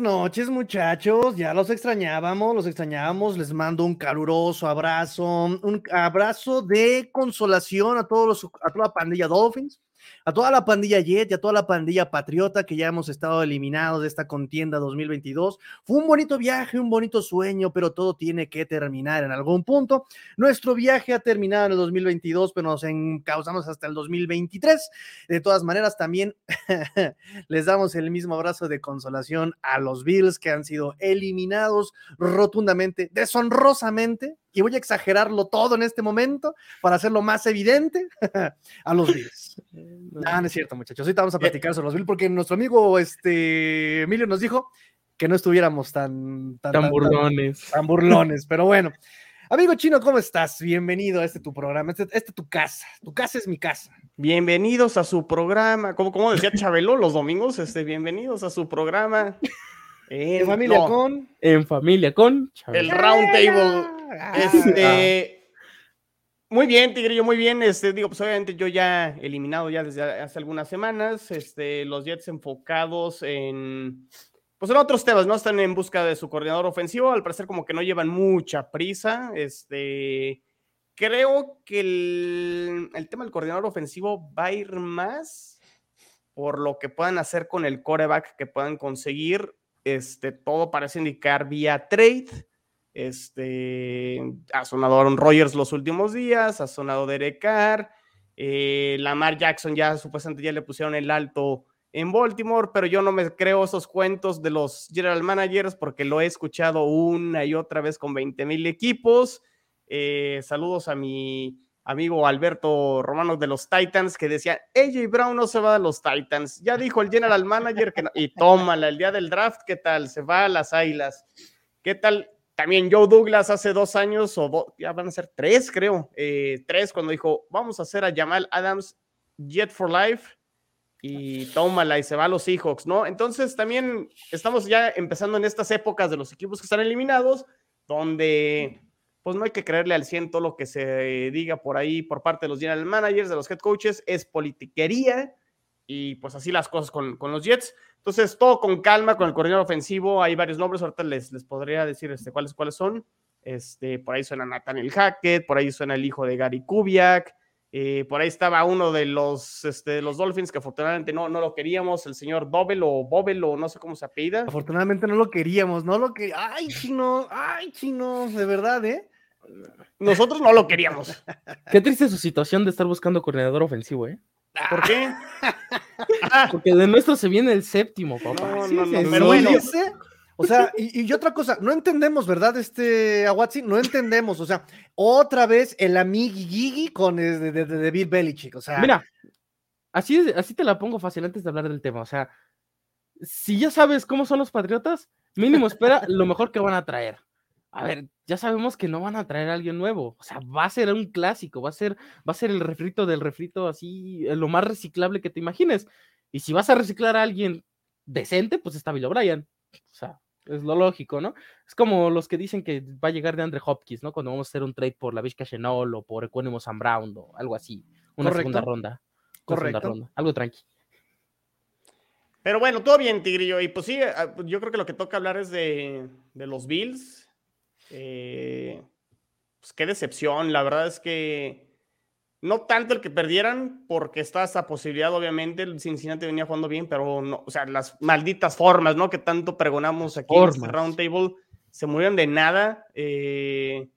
Noches, muchachos. Ya los extrañábamos, los extrañábamos. Les mando un caluroso abrazo, un abrazo de consolación a todos los, a toda la pandilla Dolphins, a toda la pandilla Jet y a toda la pandilla Patriota que ya hemos estado eliminados de esta contienda 2022. Fue un bonito viaje, un bonito sueño, pero todo tiene que terminar en algún punto. Nuestro viaje ha terminado en el 2022, pero nos encauzamos hasta el 2023. De todas maneras, también les damos el mismo abrazo de consolación a los Bills que han sido eliminados rotundamente, deshonrosamente y voy a exagerarlo todo en este momento para hacerlo más evidente a los Bills. No, no es cierto, muchachos. Ahorita vamos a platicar sobre los Bills porque nuestro amigo este, Emilio nos dijo que no estuviéramos tan, tan, tan burlones. Tan, burlones, pero bueno. Amigo chino, ¿cómo estás? Bienvenido a este tu programa. Este, este tu casa. Tu casa es mi casa. Bienvenidos a su programa. Como, como decía Chabelo los domingos, este, bienvenidos a su programa. En, familia no, con. En familia con. Chabelo. El round table. Este, muy bien, Tigrillo, muy bien. Este, digo, pues obviamente yo ya eliminado ya desde hace algunas semanas. Este, los Jets enfocados en, pues en otros temas, ¿no? Están en busca de su coordinador ofensivo. Al parecer, como que no llevan mucha prisa. Este, creo que el, el tema del coordinador ofensivo va a ir más por lo que puedan hacer con el coreback que puedan conseguir. Este, todo parece indicar vía trade. Este, ha sonado Aaron Rodgers los últimos días, ha sonado Derek Carr, eh, Lamar Jackson ya supuestamente ya le pusieron el alto en Baltimore, pero yo no me creo esos cuentos de los general managers porque lo he escuchado una y otra vez con 20 mil equipos. Eh, saludos a mi amigo Alberto Romano de los Titans que decía, AJ Brown no se va a los Titans. Ya dijo el general manager que no. Y tómala, el día del draft, ¿qué tal? Se va a las Águilas. ¿Qué tal? También Joe Douglas hace dos años, o ya van a ser tres, creo, eh, tres, cuando dijo, vamos a hacer a Jamal Adams Jet for Life y tómala y se va a los Seahawks, ¿no? Entonces también estamos ya empezando en estas épocas de los equipos que están eliminados, donde pues no hay que creerle al 100 todo lo que se diga por ahí por parte de los general managers, de los head coaches, es politiquería y pues así las cosas con, con los Jets. Entonces, todo con calma, con el coordinador ofensivo. Hay varios nombres, ahorita les, les podría decir este, cuáles, cuáles son. Este, por ahí suena Nathaniel Hackett, por ahí suena el hijo de Gary Kubiak, eh, por ahí estaba uno de los, este, los Dolphins que afortunadamente no, no lo queríamos, el señor Dobel o Bobel o no sé cómo se apellida. Afortunadamente no lo queríamos, no lo que. ¡Ay, chino! ¡Ay, chino! De verdad, ¿eh? Nosotros no lo queríamos. Qué triste su situación de estar buscando coordinador ofensivo, ¿eh? ¿Por qué? Porque de nuestro se viene el séptimo, papá. No, Sí, no, sí, no, sí, pero bueno. fíjese. O sea, y, y otra cosa, no entendemos, ¿verdad? Este Aguatsi, no entendemos. O sea, otra vez el amigui Gigi con eh, de, de, de Bill Belichick. O sea, Mira, así, así te la pongo fácil antes de hablar del tema. O sea, si ya sabes cómo son los patriotas, mínimo espera lo mejor que van a traer. A ver, ya sabemos que no van a traer a alguien nuevo. O sea, va a ser un clásico, va a ser, va a ser el refrito del refrito así, eh, lo más reciclable que te imagines. Y si vas a reciclar a alguien decente, pues está Bill O'Brien. O sea, es lo lógico, ¿no? Es como los que dicen que va a llegar de Andre Hopkins, ¿no? Cuando vamos a hacer un trade por la Vizca Chenol o por Equanimous Sam Brown o algo así. Una segunda ronda. Una segunda Correcto. ronda, Algo tranqui. Pero bueno, todo bien, Tigrillo. Y pues sí, ah, yo creo que lo que toca hablar es de, de los Bills. Eh, pues qué decepción. La verdad es que no tanto el que perdieran, porque está esa posibilidad, obviamente. El Cincinnati venía jugando bien, pero no, o sea, las malditas formas, ¿no? Que tanto pregonamos aquí en este Formas. roundtable se murieron de nada. eh,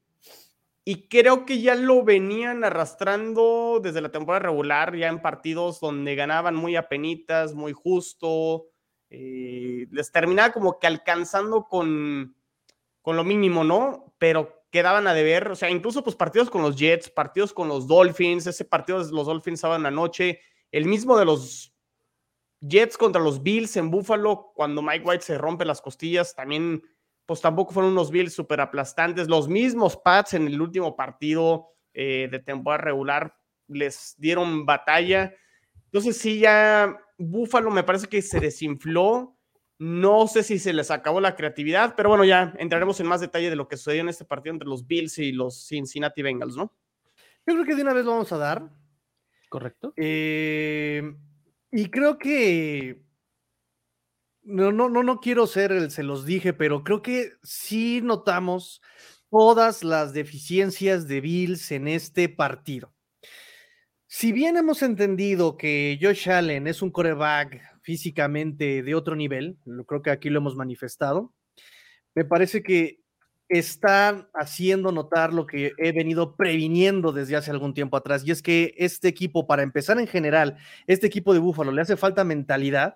y creo que ya lo venían arrastrando desde la temporada regular, ya en partidos donde ganaban muy apenitas, muy justo. eh, les terminaba como que alcanzando con, con lo mínimo, ¿no? Pero quedaban a deber, o sea, incluso pues partidos con los Jets, partidos con los Dolphins, ese partido de los Dolphins sábado en la noche, el mismo de los Jets contra los Bills en Buffalo, cuando Mike White se rompe las costillas, también pues tampoco fueron unos Bills súper aplastantes. Los mismos Pats en el último partido eh, de temporada regular les dieron batalla. Entonces sí, ya Buffalo me parece que se desinfló. No sé si se les acabó la creatividad, pero bueno, ya entraremos en más detalle de lo que sucedió en este partido entre los Bills y los Cincinnati Bengals, ¿no? yo creo que de una vez lo vamos a dar. ¿Correcto? Eh, y creo que no, no, no, no quiero ser el, se los dije, pero creo que sí notamos todas las deficiencias de Bills en este partido. Si bien hemos entendido que Josh Allen es un coreback físicamente de otro nivel, creo que aquí lo hemos manifestado, me parece que están haciendo notar lo que he venido previniendo desde hace algún tiempo atrás, y es que este equipo, para empezar en general, este equipo de Búfalo le hace falta mentalidad,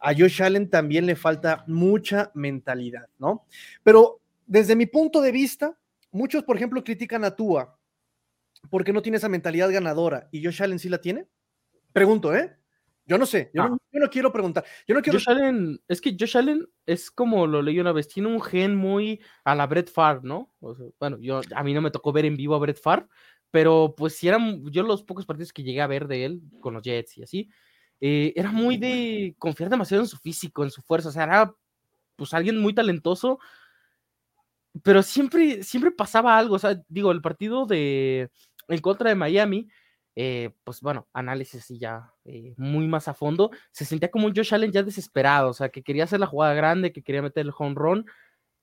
a Josh Allen también le falta mucha mentalidad, ¿no? Pero desde mi punto de vista, muchos, por ejemplo, critican a Tua porque no tiene esa mentalidad ganadora y Josh Allen sí la tiene. Pregunto, ¿eh? Yo no sé, yo, no. quiero preguntar. Yo no quiero... Josh Allen, es que Josh Allen es como lo leí una vez, tiene un gen muy a la Brett Favre, ¿no? bueno, yo, a mí no me tocó ver en vivo a Brett Favre, pero pues si eran, yo los pocos partidos que llegué a ver de él con los Jets y así, eh, era muy de confiar demasiado en su físico, en su fuerza, o sea, era pues alguien muy talentoso, pero siempre, siempre pasaba algo, o sea, digo, el partido de en contra de Miami, eh, pues bueno, análisis y ya eh, muy más a fondo, se sentía como un Josh Allen ya desesperado, o sea, que quería hacer la jugada grande, que quería meter el home run,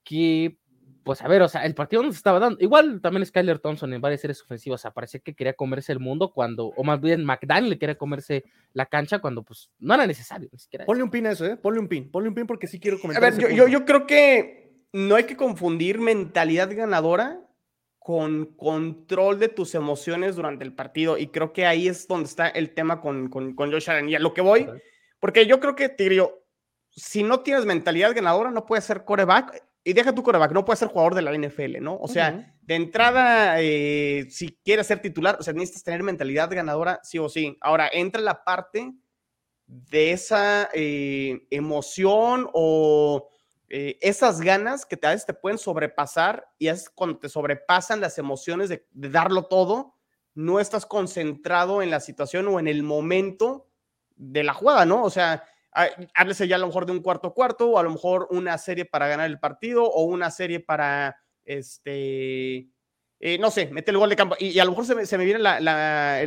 que, pues a ver, o sea, el partido no se estaba dando. Igual también Skyler Thompson en varias series ofensivas, o sea, parecía que quería comerse el mundo cuando, o más bien McDaniel quería comerse la cancha cuando, pues, no era necesario ni siquiera. Ponle un pin a eso, ¿eh? Ponle un pin, ponle un pin porque sí quiero comentar. A ver, yo, yo, yo creo que no hay que confundir mentalidad ganadora con control de tus emociones durante el partido. Y creo que ahí es donde está el tema con, con, con Josh Allen. Y a lo que voy, porque yo creo que, Tigrio, si no tienes mentalidad ganadora, no puedes ser coreback. Y deja tu coreback, no puedes ser jugador de la NFL, ¿no? O sea, de entrada, eh, si quieres ser titular, o sea, necesitas tener mentalidad ganadora, sí o sí. Ahora, entra la parte de esa eh, emoción o eh, esas ganas que te, a veces te pueden sobrepasar y es cuando te sobrepasan las emociones de, darlo todo, no estás concentrado en la situación o en el momento de la jugada, ¿no? O sea, háblese ya a lo mejor de un cuarto cuarto o a lo mejor una serie para ganar el partido o una serie para, este, eh, no sé, mete el gol de campo. Y, a lo mejor se me, viene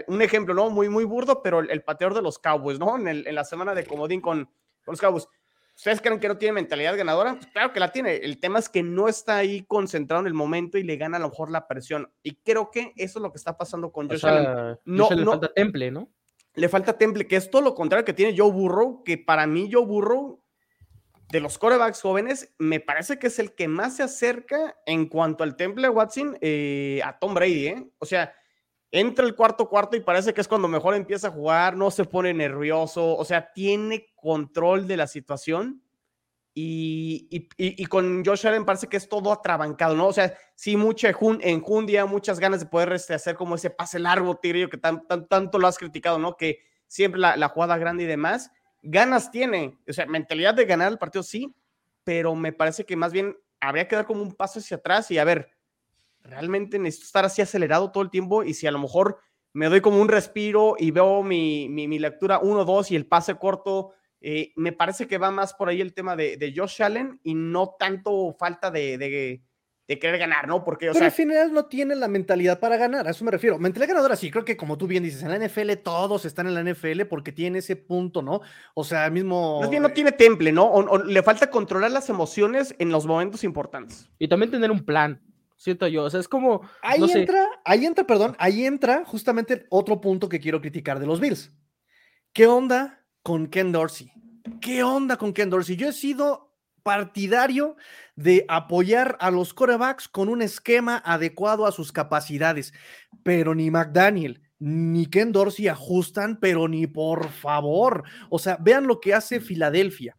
un ejemplo, ¿no? Muy, muy burdo, pero el, pateador de los Cowboys, ¿no? En, en, la semana de comodín con, con los Cowboys ¿Ustedes creen que no tiene mentalidad ganadora? Pues claro que la tiene. El tema es que no está ahí concentrado en el momento y le gana a lo mejor la presión. Y creo que eso es lo que está pasando con Josh Allen. No, le falta temple, ¿no? Le falta temple, que es todo lo contrario que tiene Joe Burrow, que para mí Joe Burrow, de los corebacks jóvenes, me parece que es el que más se acerca en cuanto al temple Watson eh, a Tom Brady, ¿eh? O sea, entra el cuarto cuarto y parece que es cuando mejor empieza a jugar, no se pone nervioso, o sea, tiene control de la situación. Y, y, con Josh Allen parece que es todo atrabancado, ¿no? O sea, sí, mucha enjundia, muchas ganas de poder este, hacer como ese pase largo, Tigrillo, que tan, tanto lo has criticado, ¿no? Que siempre la, la, jugada grande y demás. Ganas tiene, o sea, mentalidad de ganar el partido sí, pero me parece que más bien habría que dar como un paso hacia atrás y a ver, realmente necesito estar así acelerado todo el tiempo y si a lo mejor me doy como un respiro y veo mi, mi, lectura 1-2 y el pase corto, eh, me parece que va más por ahí el tema de, de Josh Allen y no tanto falta de, de, de querer ganar, ¿no? Porque, o Pero al final no tiene la mentalidad para ganar, a eso me refiero. Mentalidad ganadora, sí, creo que como tú bien dices, en la NFL todos están en la NFL porque tiene ese punto, ¿no? O sea, mismo. Más bien no tiene temple, ¿no? o le falta controlar las emociones en los momentos importantes. Y también tener un plan siento yo. O sea, es como. Ahí entra, ahí entra, perdón, ahí entra justamente otro punto que quiero criticar de los Bills. ¿Qué onda con Ken Dorsey? ¿Qué onda con Ken Dorsey? Yo he sido partidario de apoyar a los corebacks con un esquema adecuado a sus capacidades, pero ni McDaniel ni Ken Dorsey ajustan, pero ni por favor. O sea, vean lo que hace Filadelfia.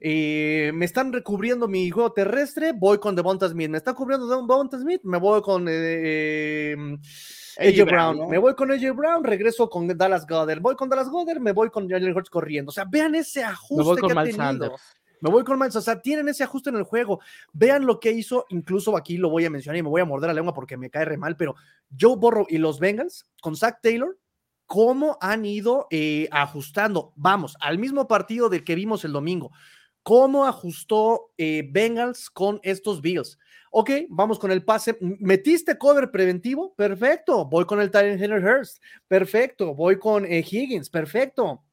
Eh, me están recubriendo mi juego terrestre, voy con Devonta Smith. Me están cubriendo Devonta Smith, me voy con eh, em, AJ Brown. Me voy con AJ Brown, regreso con Dallas Goddard. Voy con Dallas Goddard, me voy con Jalen Hurts corriendo. O sea, vean ese ajuste me voy con que ha tenido. Me voy con Miles, o sea, tienen ese ajuste en el juego. Vean lo que hizo, incluso aquí lo voy a mencionar y me voy a morder la lengua porque me cae re mal, pero Joe Burrow y los Bengals con Zach Taylor, cómo han ido eh, ajustando. Vamos, al mismo partido del que vimos el domingo. ¿Cómo ajustó eh, Bengals con estos Bills? Ok, vamos con el pase. ¿Metiste cover preventivo? Perfecto. Voy con el Tyrant Henry Hurst. Perfecto. Voy con eh, Higgins. Perfecto.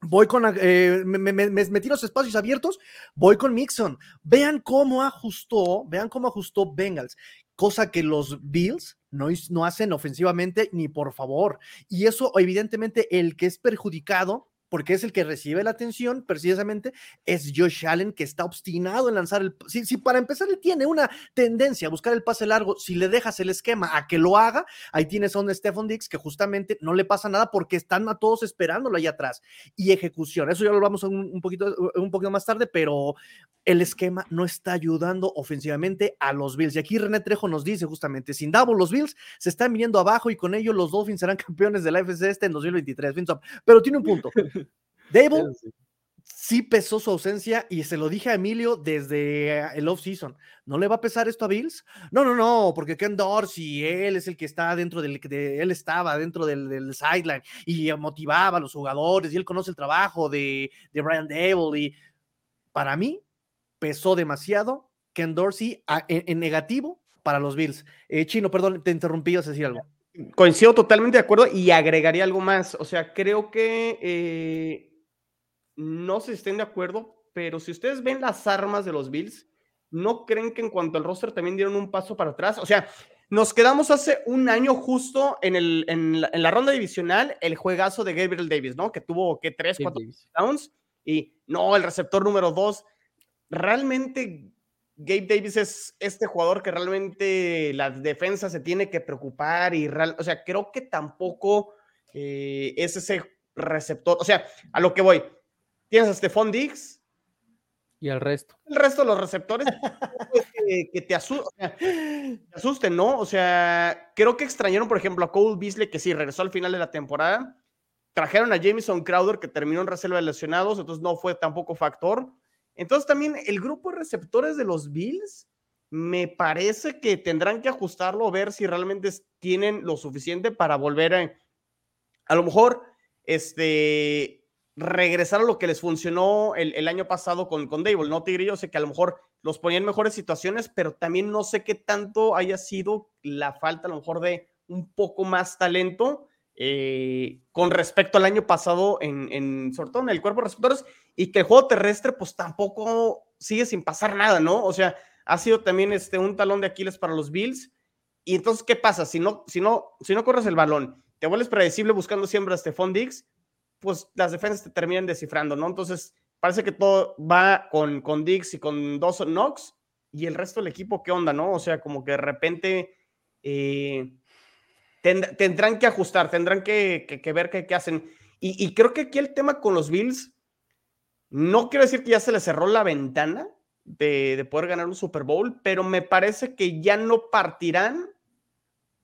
Voy con, eh, me, me, me, metí los espacios abiertos, voy con Mixon. Vean cómo ajustó, vean cómo ajustó Bengals, cosa que los Bills no, no hacen ofensivamente ni por favor. Y eso, evidentemente, el que es perjudicado porque es el que recibe la atención precisamente, es Josh Allen que está obstinado en lanzar el... Si, si, para empezar él tiene una tendencia a buscar el pase largo, si le dejas el esquema a que lo haga, ahí tienes a un Stephon Dix que justamente no le pasa nada porque están a todos esperándolo ahí atrás. Y ejecución, eso ya lo vamos un, un poquito, un poquito más tarde, pero el esquema no está ayudando ofensivamente a los Bills. Y aquí René Trejo nos dice justamente, sin Davo los Bills se están viniendo abajo y con ello los Dolphins serán campeones de la FC este en 2023. Pero tiene un punto. Dable sí pesó su ausencia y se lo dije a Emilio desde el off-season. ¿No le va a pesar esto a Bills? No, no, no, porque Ken Dorsey, él es el que está dentro del, de, él estaba dentro del, del, sideline y motivaba a los jugadores y él conoce el trabajo de, de Brian Dable y para mí pesó demasiado Ken Dorsey a, en, en, negativo para los Bills. Eh, Chino, perdón, te interrumpí, vas a decir algo. Coincido totalmente de acuerdo y agregaría algo más. O sea, creo que eh no se estén de acuerdo, pero si ustedes ven las armas de los Bills, ¿no creen que en cuanto al roster también dieron un paso para atrás? O sea, nos quedamos hace un año justo en, el, en, la, en la ronda divisional, el juegazo de Gabriel Davis, ¿no? Que tuvo, que Tres, cuatro downs y no, el receptor número dos. Realmente Gabe Davis es este jugador que realmente la defensa se tiene que preocupar y, real, o sea, creo que tampoco eh, es ese receptor, o sea, a lo que voy, Tienes a Stephon Diggs. Y al resto. El resto de los receptores que, que te, asu o sea, te, asusten, ¿no? O sea, creo que extrañaron, por ejemplo, a Cole Beasley, que sí, regresó al final de la temporada. Trajeron a Jameson Crowder, que terminó en reserva de lesionados, entonces no fue tampoco factor. Entonces también el grupo de receptores de los Bills, me parece que tendrán que ajustarlo, ver si realmente tienen lo suficiente para volver a, a lo mejor, este, regresar a lo que les funcionó el, año pasado con, con Dable, ¿no, Tigre? Yo sé que a lo mejor los ponían en mejores situaciones, pero también no sé qué tanto haya sido la falta a lo mejor de un poco más talento eh, con respecto al año pasado en, en, en el cuerpo de receptores y que el juego terrestre pues tampoco sigue sin pasar nada, ¿no? O sea, ha sido también este, un talón de Aquiles para los Bills. Y entonces, ¿qué pasa? Si no, si no, si no corres el balón, te vuelves predecible buscando siempre a Stephon Diggs, pues las defensas te terminan descifrando, ¿no? Entonces, parece que todo va con, con Dix y con Dawson Knox y el resto del equipo, ¿qué onda, no? O sea, como que de repente eh, tend tendrán que ajustar, tendrán que, que, ver qué, qué hacen. Y, y, creo que aquí el tema con los Bills, no quiero decir que ya se les cerró la ventana de, de poder ganar un Super Bowl, pero me parece que ya no partirán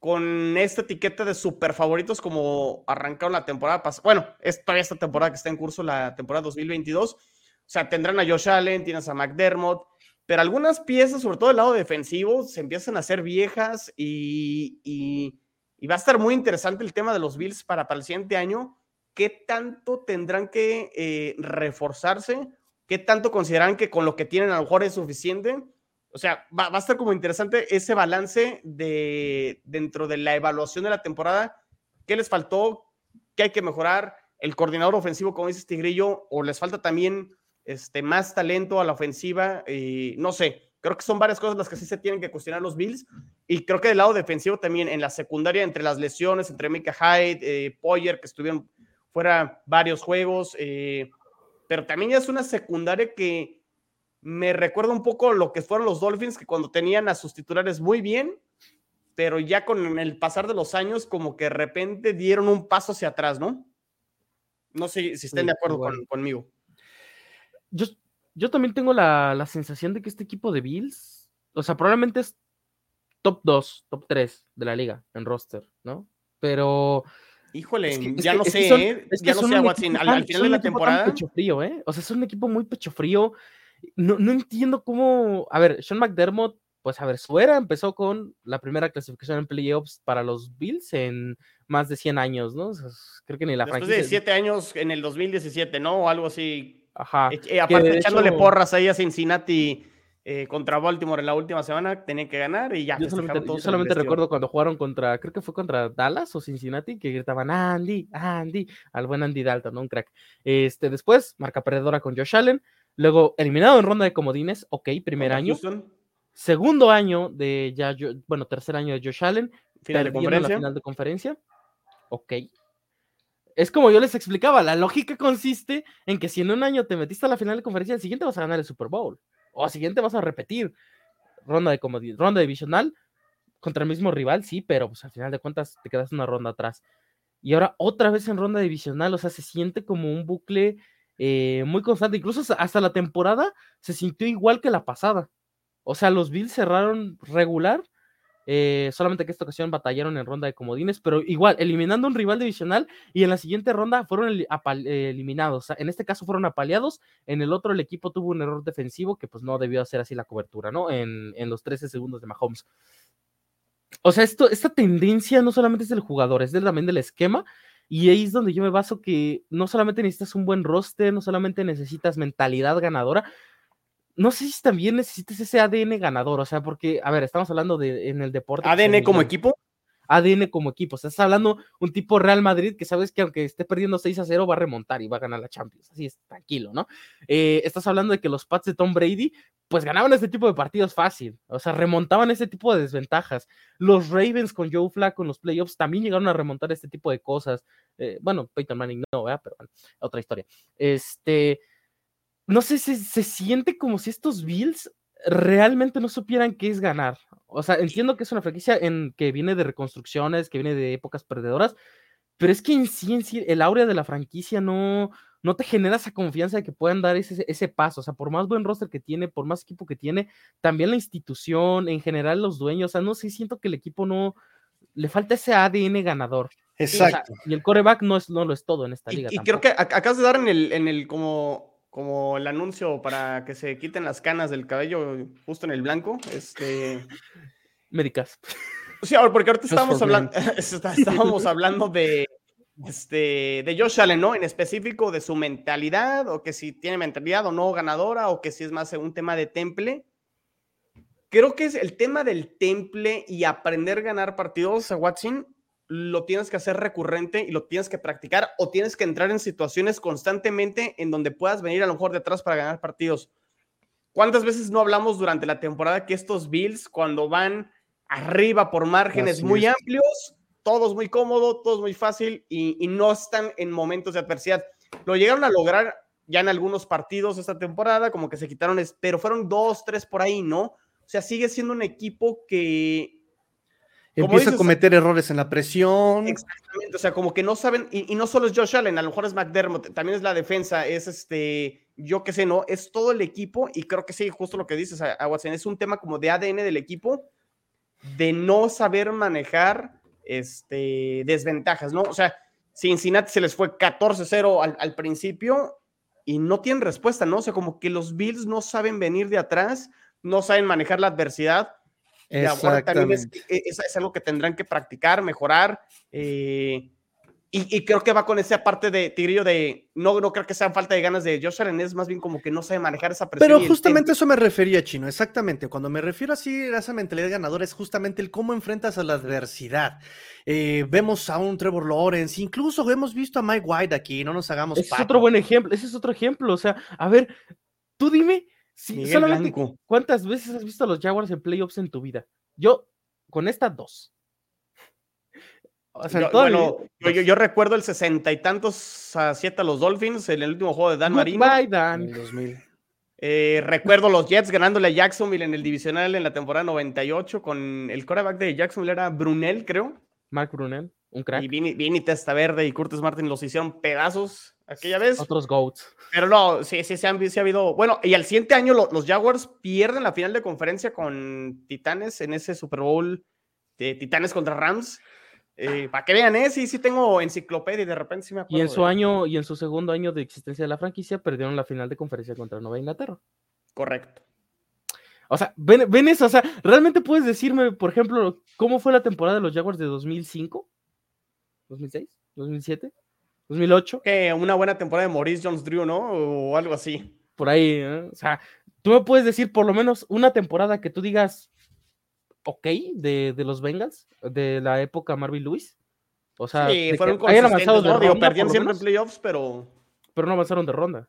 con esta etiqueta de super favoritos como arrancaron la temporada pasada. Bueno, es todavía esta temporada que está en curso, la temporada 2022. O sea, tendrán a Josh Allen, tienes a McDermott, pero algunas piezas, sobre todo del lado defensivo, se empiezan a hacer viejas y, y, y va a estar muy interesante el tema de los Bills para, para el siguiente año. ¿Qué tanto tendrán que eh, reforzarse? ¿Qué tanto consideran que con lo que tienen a lo mejor es suficiente? O sea, va, a estar como interesante ese balance de dentro de la evaluación de la temporada. ¿Qué les faltó? ¿Qué hay que mejorar? El coordinador ofensivo, como dice Tigrillo, o les falta también este, más talento a la ofensiva. No sé, creo que son varias cosas las que sí se tienen que cuestionar los Bills. Y creo que del lado defensivo también, en la secundaria, entre las lesiones, entre Mika Hyde, eh, Poyer, que estuvieron fuera varios juegos. Eh, pero también ya es una secundaria que me recuerda un poco lo que fueron los Dolphins, que cuando tenían a sus titulares muy bien, pero ya con el pasar de los años, como que de repente dieron un paso hacia atrás, ¿no? No sé si estén sí, de acuerdo bueno. con, conmigo. Yo, yo también tengo la, la, sensación de que este equipo de Bills, o sea, probablemente es top 2, top 3 de la liga en roster, ¿no? Pero. Híjole, es que, ya es no que, sé, son, ¿eh? ya no sé, Watson, al, al, final de la temporada. Pecho frío, ¿eh? O sea, es un equipo muy pecho frío no, no entiendo cómo. A ver, Sean McDermott, pues a ver, su era empezó con la primera clasificación en playoffs para los Bills en más de 100 años, ¿no? O sea, creo que ni la Después franquicia. de 7 años en el 2017, ¿no? O algo así. Ajá. Eh, aparte, echándole hecho... porras ahí a Cincinnati eh, contra Baltimore en la última semana, tenía que ganar y ya. Yo solamente, recuerdo cuando jugaron contra, creo que fue contra Dallas o Cincinnati, que gritaban Andy, Andy, al buen Andy Dalton, ¿no? Un crack. Este, después, marca perdedora con Josh Allen, luego eliminado en ronda de comodines, ok, primer año. Segundo año de ya, bueno, tercer año de Josh Allen, final de conferencia. la final de conferencia, ok. Es como yo les explicaba, la lógica consiste en que si en un año te metiste a la final de conferencia, el siguiente vas a ganar el Super Bowl o siguiente vas a repetir ronda de ronda divisional contra el mismo rival, sí, pero pues al final de cuentas te quedas una ronda atrás. Y ahora otra vez en ronda divisional, o sea, se siente como un bucle eh, muy constante. Incluso hasta la temporada se sintió igual que la pasada. O sea, los Bills cerraron regular eh, solamente que esta ocasión batallaron en ronda de comodines, pero igual, eliminando un rival divisional y en la siguiente ronda fueron eliminados. En este caso fueron apaleados, en el otro el equipo tuvo un error defensivo que pues no debió hacer así la cobertura, ¿no? En, en los 13 segundos de Mahomes. O sea, esto, esta tendencia no solamente es del jugador, es también del esquema. Y ahí es donde yo me baso que no solamente necesitas un buen roster, no solamente necesitas mentalidad ganadora, no sé si también necesitas ese ADN ganador, o sea, porque, a ver, estamos hablando de en el deporte. ¿ADN como equipo? ADN como equipo, o sea, estás hablando un tipo Real Madrid que sabes que aunque esté perdiendo 6 a 0 va a remontar y va a ganar la Champions, así es, tranquilo, ¿no? Eh, estás hablando de que los Pats de Tom Brady, pues ganaban este tipo de partidos fácil, o sea, remontaban ese tipo de desventajas. Los Ravens con Joe Flacco en los playoffs también llegaron a remontar este tipo de cosas. Eh, bueno, Peyton Manning no, ¿verdad? Pero bueno, otra historia. Este no sé, se, se siente como si estos Bills realmente no supieran qué es ganar. O sea, entiendo que es una franquicia en que viene de reconstrucciones, que viene de épocas perdedoras, pero es que en sí, en sí, el áurea de la franquicia no, no te genera esa confianza de que puedan dar ese, ese paso. O sea, por más buen roster que tiene, por más equipo que tiene, también la institución, en general los dueños, o sea, no sé, siento que el equipo no, le falta ese ADN ganador. Exacto. Y, el coreback no, es, no lo es todo en esta liga. Y, creo que acabas de dar en el, en el como como el anuncio para que se quiten las canas del cabello justo en el blanco. Este. Médicas. Sí, porque ahorita estábamos hablando, estábamos hablando de, este, de Josh Allen, ¿no? En específico de su mentalidad, o que si tiene mentalidad o no ganadora, o que si es más un tema de temple. Creo que es el tema del temple y aprender a ganar partidos a Watson lo tienes que hacer recurrente y lo tienes que practicar o tienes que entrar en situaciones constantemente en donde puedas venir a lo mejor detrás para ganar partidos. ¿Cuántas veces no hablamos durante la temporada que estos Bills, cuando van arriba por márgenes muy amplios, todos muy cómodos, todos muy fácil y, y, no están en momentos de adversidad? Lo llegaron a lograr ya en algunos partidos esta temporada, como que se quitaron, pero fueron dos, tres por ahí, ¿no? O sea, sigue siendo un equipo que Empieza a cometer errores en la presión. Exactamente, o sea, como que no saben, y, no solo es Josh Allen, a lo mejor es McDermott, también es la defensa, es este, yo qué sé, no, es todo el equipo, y creo que sí, justo lo que dices, a, Watson, es un tema como de ADN del equipo, de no saber manejar este, desventajas, ¿no? O sea, Cincinnati se les fue 14-0 al, al principio y no tienen respuesta, ¿no? O sea, como que los Bills no saben venir de atrás, no saben manejar la adversidad es, es, algo que tendrán que practicar, mejorar. Eh, y, creo que va con esa parte de Tigrillo de no, no creo que sea falta de ganas de Josh Allen, es más bien como que no sabe manejar esa presión. Pero justamente eso me refería, Chino, exactamente. Cuando me refiero así a esa mentalidad ganadora es justamente el cómo enfrentas a la adversidad. Eh, vemos a un Trevor Lawrence, incluso hemos visto a Mike White aquí, no nos hagamos. Ese es otro buen ejemplo, ese es otro ejemplo. O sea, a ver, tú dime Sí, solamente ¿cuántas veces has visto a los Jaguars en playoffs en tu vida? Yo, con estas dos. O sea, yo, bueno, yo, recuerdo el sesenta y tantos a siete a los Dolphins en el último juego de Dan Marino. Dan. Eh, recuerdo los Jets ganándole a Jacksonville en el divisional en la temporada 98 con el quarterback de Jacksonville era Brunel, creo. Mark Brunel, un crack. Y Vini, Testaverde y Curtis Martin los hicieron pedazos aquella vez. Otros GOATs. Pero no, sí, sí, sí, han, sí ha habido. Bueno, y al siguiente año los Jaguars pierden la final de conferencia con Titanes en ese Super Bowl de Titanes contra Rams. Eh, para que vean, ¿eh? Sí, sí tengo enciclopedia y de repente sí me acuerdo. Y en su año, y en su segundo año de existencia de la franquicia, perdieron la final de conferencia contra Nueva Inglaterra. Correcto. O sea, ven, ven eso, o sea, ¿realmente puedes decirme, por ejemplo, cómo fue la temporada de los Jaguars de 2005? ¿2006? ¿2007? 2008. Que una buena temporada de Maurice Jones Drew, ¿no? O algo así. por ahí. ¿eh? O sea, tú me puedes decir por lo menos una temporada que tú digas, ok, de, de los Bengals, de la época Marvin Lewis. O sea, Sí, fueron que hayan avanzado de ¿no? Digo, ronda, perdían siempre en playoffs, pero pero no avanzaron de ronda.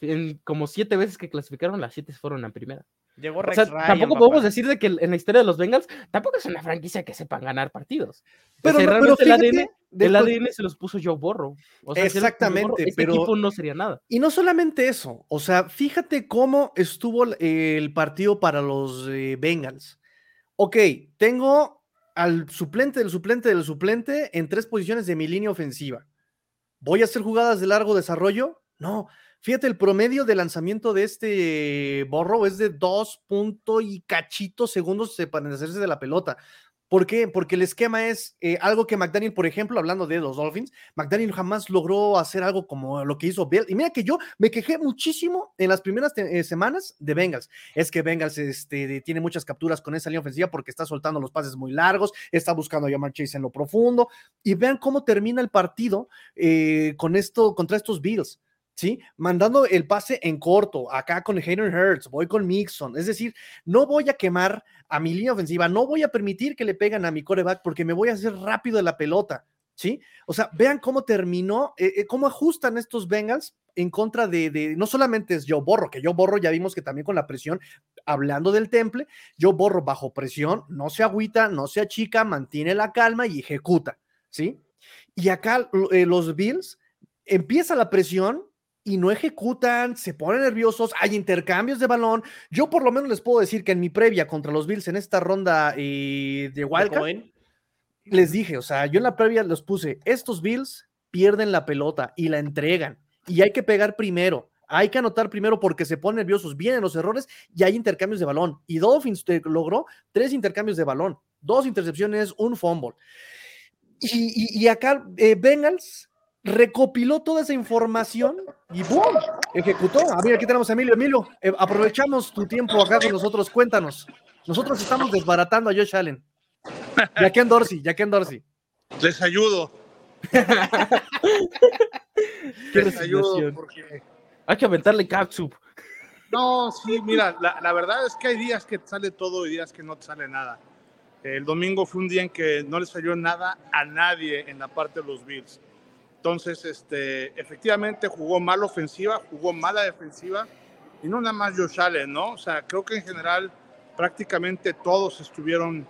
En como siete veces que clasificaron, las siete fueron en primera. llegó O Rex sea, Ryan, tampoco papá. podemos decir de que en la historia de los Bengals tampoco es una franquicia que sepan ganar partidos. Pero o sea, no- pero fíjate, ADN, el ADN se los puso Joe Borrow. O sea, si él no puso Joe Burrow, Exactamente, este pero- equipo no sería nada. Y no solamente eso, o sea, fíjate cómo estuvo el- partido para los eh, Bengals. Ok, tengo al suplente del suplente del suplente en tres posiciones de mi línea ofensiva. ¿Voy a hacer jugadas de largo desarrollo? No. Fíjate, el promedio de lanzamiento de este Borrow es de dos punto y cachito segundos para deshacerse de la pelota. ¿Por qué? Porque el esquema es eh, algo que McDaniel, por ejemplo, hablando de los Dolphins, McDaniel jamás logró hacer algo como lo que hizo Bill. Y mira que yo me quejé muchísimo en las primeras eh, semanas de Bengals. Es que Bengals este, tiene muchas capturas con esa línea ofensiva porque está soltando los pases muy largos, está buscando a Chase en lo profundo. Y vean cómo termina el partido eh, con esto, contra estos Bills. ¿Sí? Mandando el pase en corto, acá con Hayden Hurts, voy con Mixon. Es decir, no voy a quemar a mi línea ofensiva, no voy a permitir que le pegan a mi coreback porque me voy a hacer rápido de la pelota. ¿Sí? O sea, vean cómo terminó, eh, eh, cómo ajustan estos Bengals en contra de, no solamente es Joe Borro, que Joe Borro ya vimos que también con la presión, hablando del temple, Joe Borro bajo presión, no se agüita, no se achica, mantiene la calma y ejecuta, ¿sí? Y acá eh, los Bills empieza la presión y no ejecutan, se ponen nerviosos, hay intercambios de balón. Yo por lo menos les puedo decir que en mi previa contra los Bills en esta ronda eh, de ¿De Wildcard, Cohen? les dije, o sea, yo en la previa los puse, estos Bills pierden la pelota y la entregan y hay que pegar primero. Hay que anotar primero porque se ponen nerviosos, vienen los errores y hay intercambios de balón. Y Dolphins te- logró tres intercambios de balón, dos intercepciones, un fumble. Y, y- y acá eh, Bengals recopiló toda esa información y ¡boom! Ejecutó. A ver, aquí tenemos a Emilio. Emilio, eh, aprovechamos tu tiempo acá con nosotros. Cuéntanos. Nosotros estamos desbaratando a Josh Allen. Ya que en Dorsey, ya que en Dorsey. Les ayudo. Qué Les ayudo porque. Hay que aventarle catsup. No, sí, mira, la, la verdad es que hay días que te sale todo y días que no te sale nada. El domingo fue un día en que no le salió nada a nadie en la parte de los Bills. Entonces, este, efectivamente jugó mal ofensiva, jugó mala defensiva y no nada más Josh Allen, ¿no? O sea, creo que en general prácticamente todos estuvieron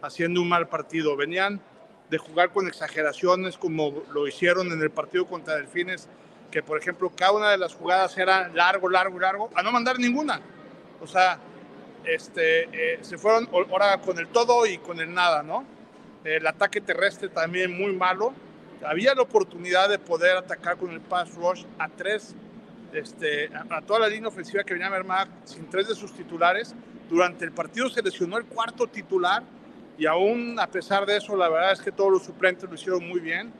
haciendo un mal partido. Venían de jugar con exageraciones como lo hicieron en el partido contra Delfines, que por ejemplo cada una de las jugadas era largo, largo, largo, a no mandar ninguna. O sea, este, eh, se fueron ahora con el todo y con el nada, ¿no? El ataque terrestre también muy malo. Había la oportunidad de poder atacar con el pass rush a tres, este, a, toda la línea ofensiva que venía Mermac sin tres de sus titulares. Durante el partido se lesionó el cuarto titular y aún a pesar de eso, la verdad es que todos los suplentes lo hicieron muy bien.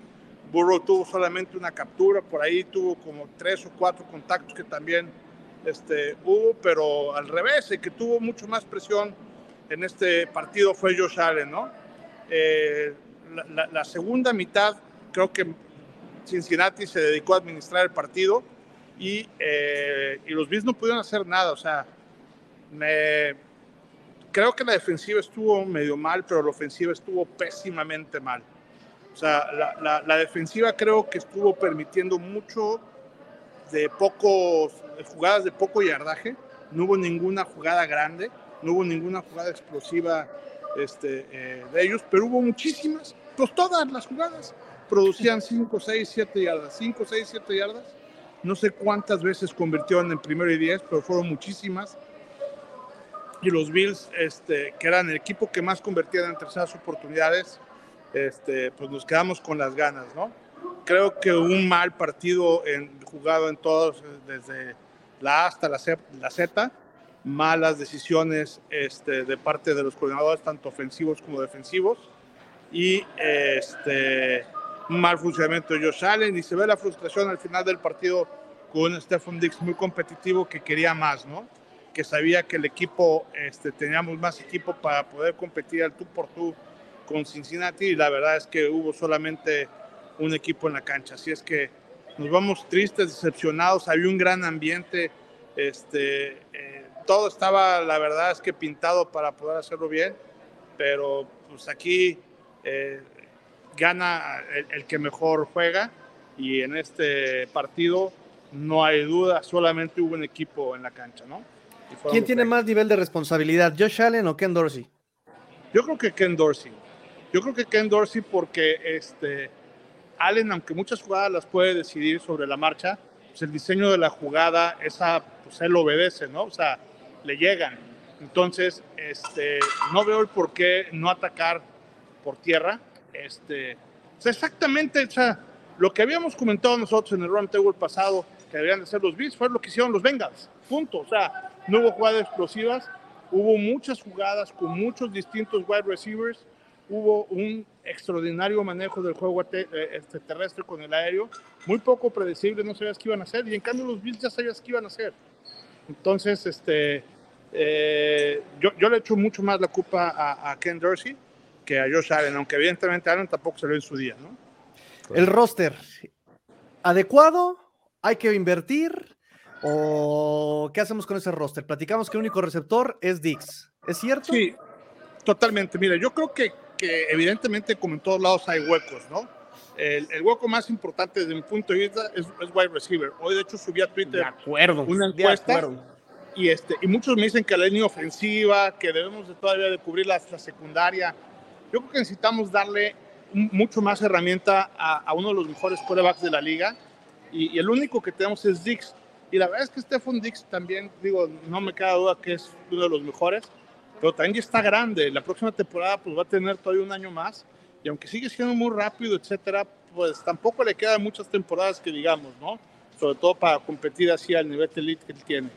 Burrow tuvo solamente una captura, por ahí tuvo como tres o cuatro contactos que también este, hubo, pero al revés, el que tuvo mucho más presión en este partido fue Josh Allen, ¿no? Eh, la, la- la segunda mitad, creo que Cincinnati se dedicó a administrar el partido y, eh, y los Bills no pudieron hacer nada, o sea, creo que la defensiva estuvo medio mal, pero la ofensiva estuvo pésimamente mal. O sea, la, la- defensiva creo que estuvo permitiendo mucho de pocos, jugadas de poco yardaje. No hubo ninguna jugada grande, no hubo ninguna jugada explosiva este, eh, de ellos, pero hubo muchísimas. Pues todas las jugadas producían 5, 6, 7 yardas, 5, 6, 7 yardas. No sé cuántas veces convirtieron en primero y 10, pero fueron muchísimas y los Bills, este, que eran el equipo que más convertían en terceras oportunidades, este, pues nos quedamos con las ganas, ¿no? Creo que un mal partido en, jugado en todos, desde la A hasta la Z, la Z malas decisiones este, de parte de los coordinadores, tanto ofensivos como defensivos, y este, un mal funcionamiento de Josh Allen, y se ve la frustración al final del partido con un Stephen Dix muy competitivo que quería más, ¿no? que sabía que el equipo, este, teníamos más equipo para poder competir al tú por tú con Cincinnati y la verdad es que hubo solamente un equipo en la cancha. Así es que nos vamos tristes, decepcionados. Había un gran ambiente Este, eh, todo estaba, la verdad es que pintado para poder hacerlo bien, pero pues aquí eh, gana el, el, que mejor juega y en este partido no hay duda, solamente hubo un equipo en la cancha, ¿no? ¿Quién tiene más nivel de responsabilidad, Josh Allen o Ken Dorsey? Yo creo que Ken Dorsey. Yo creo que Ken Dorsey porque este, Allen, aunque muchas jugadas las puede decidir sobre la marcha, pues el diseño de la jugada, esa, pues él obedece, ¿no? O sea, le llegan. Entonces, este, no veo el por qué no atacar por tierra. Este, sea, exactamente, o lo que habíamos comentado nosotros en el round table pasado, que deberían de ser los Bills, fue lo que hicieron los Bengals. Punto. O sea, no hubo jugadas explosivas, hubo muchas jugadas con muchos distintos wide receivers, hubo un extraordinario manejo del juego este, terrestre con el aéreo, muy poco predecible, no sabías qué iban a hacer, y en cambio los Bills ya sabías qué iban a hacer. Entonces, este, eh, yo, le echo mucho más la culpa a, Ken Dorsey que a Josh Allen, aunque evidentemente Allen tampoco salió en su día, ¿no? El roster, ¿adecuado? ¿Hay que invertir? ¿O qué hacemos con ese roster? Platicamos que el único receptor es Dix. ¿Es cierto? Sí, totalmente. Mira, yo creo que, que evidentemente, como en todos lados, hay huecos, ¿no? El, el, hueco más importante desde mi punto de vista es, es, wide receiver. Hoy, de hecho, subí a Twitter de acuerdo, una encuesta. De acuerdo. Y, este, y muchos me dicen que la línea ofensiva, que debemos de todavía de cubrir la, la secundaria. Yo creo que necesitamos darle mucho más herramienta a, a, uno de los mejores quarterbacks de la liga. Y, y, el único que tenemos es Dix. Y la verdad es que Stephon Dix también, digo, no me queda duda que es uno de los mejores, pero también ya está grande. La próxima temporada pues va a tener todavía un año más. Y aunque sigue siendo muy rápido, etcétera, pues tampoco le quedan muchas temporadas que digamos, ¿no? Sobre todo para competir así al nivel de elite que él tiene.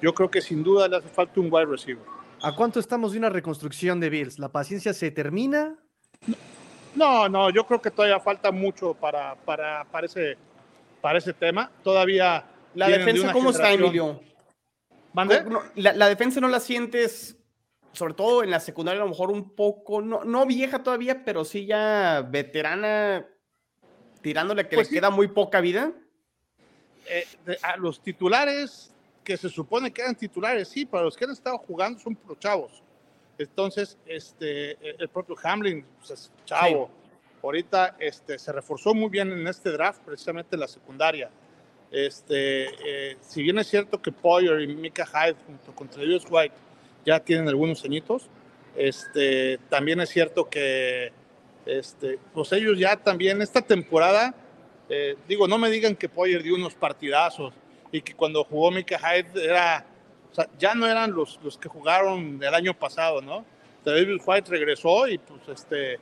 Yo creo que sin duda le hace falta un wide receiver. ¿A cuánto estamos de una reconstrucción de Bills? ¿La paciencia se termina? No, no, yo creo que todavía falta mucho para, para, para, ese, para ese tema. Todavía. ¿La defensa de cómo está, Emilio? No, la, la, defensa no la sientes, sobre todo en la secundaria, a lo mejor un poco, no, no vieja todavía, pero sí ya veterana, tirándole que pues le sí. queda muy poca vida. Eh, de, a los titulares que se supone que eran titulares, sí, para los que han estado jugando son pro chavos. Entonces, este, el propio Hamlin, pues, chavo, sí. ahorita este, se reforzó muy bien en este draft, precisamente en la secundaria. Este, eh, si bien es cierto que Poyer y Mika Hyde junto con Travis White ya tienen algunos añitos, este, también es cierto que este, pues ellos ya también esta temporada, eh, digo, no me digan que Poyer dio unos partidazos y que cuando jugó Mika Hyde era o ya no eran los, los que jugaron el año pasado, ¿no? David White regresó y pues este,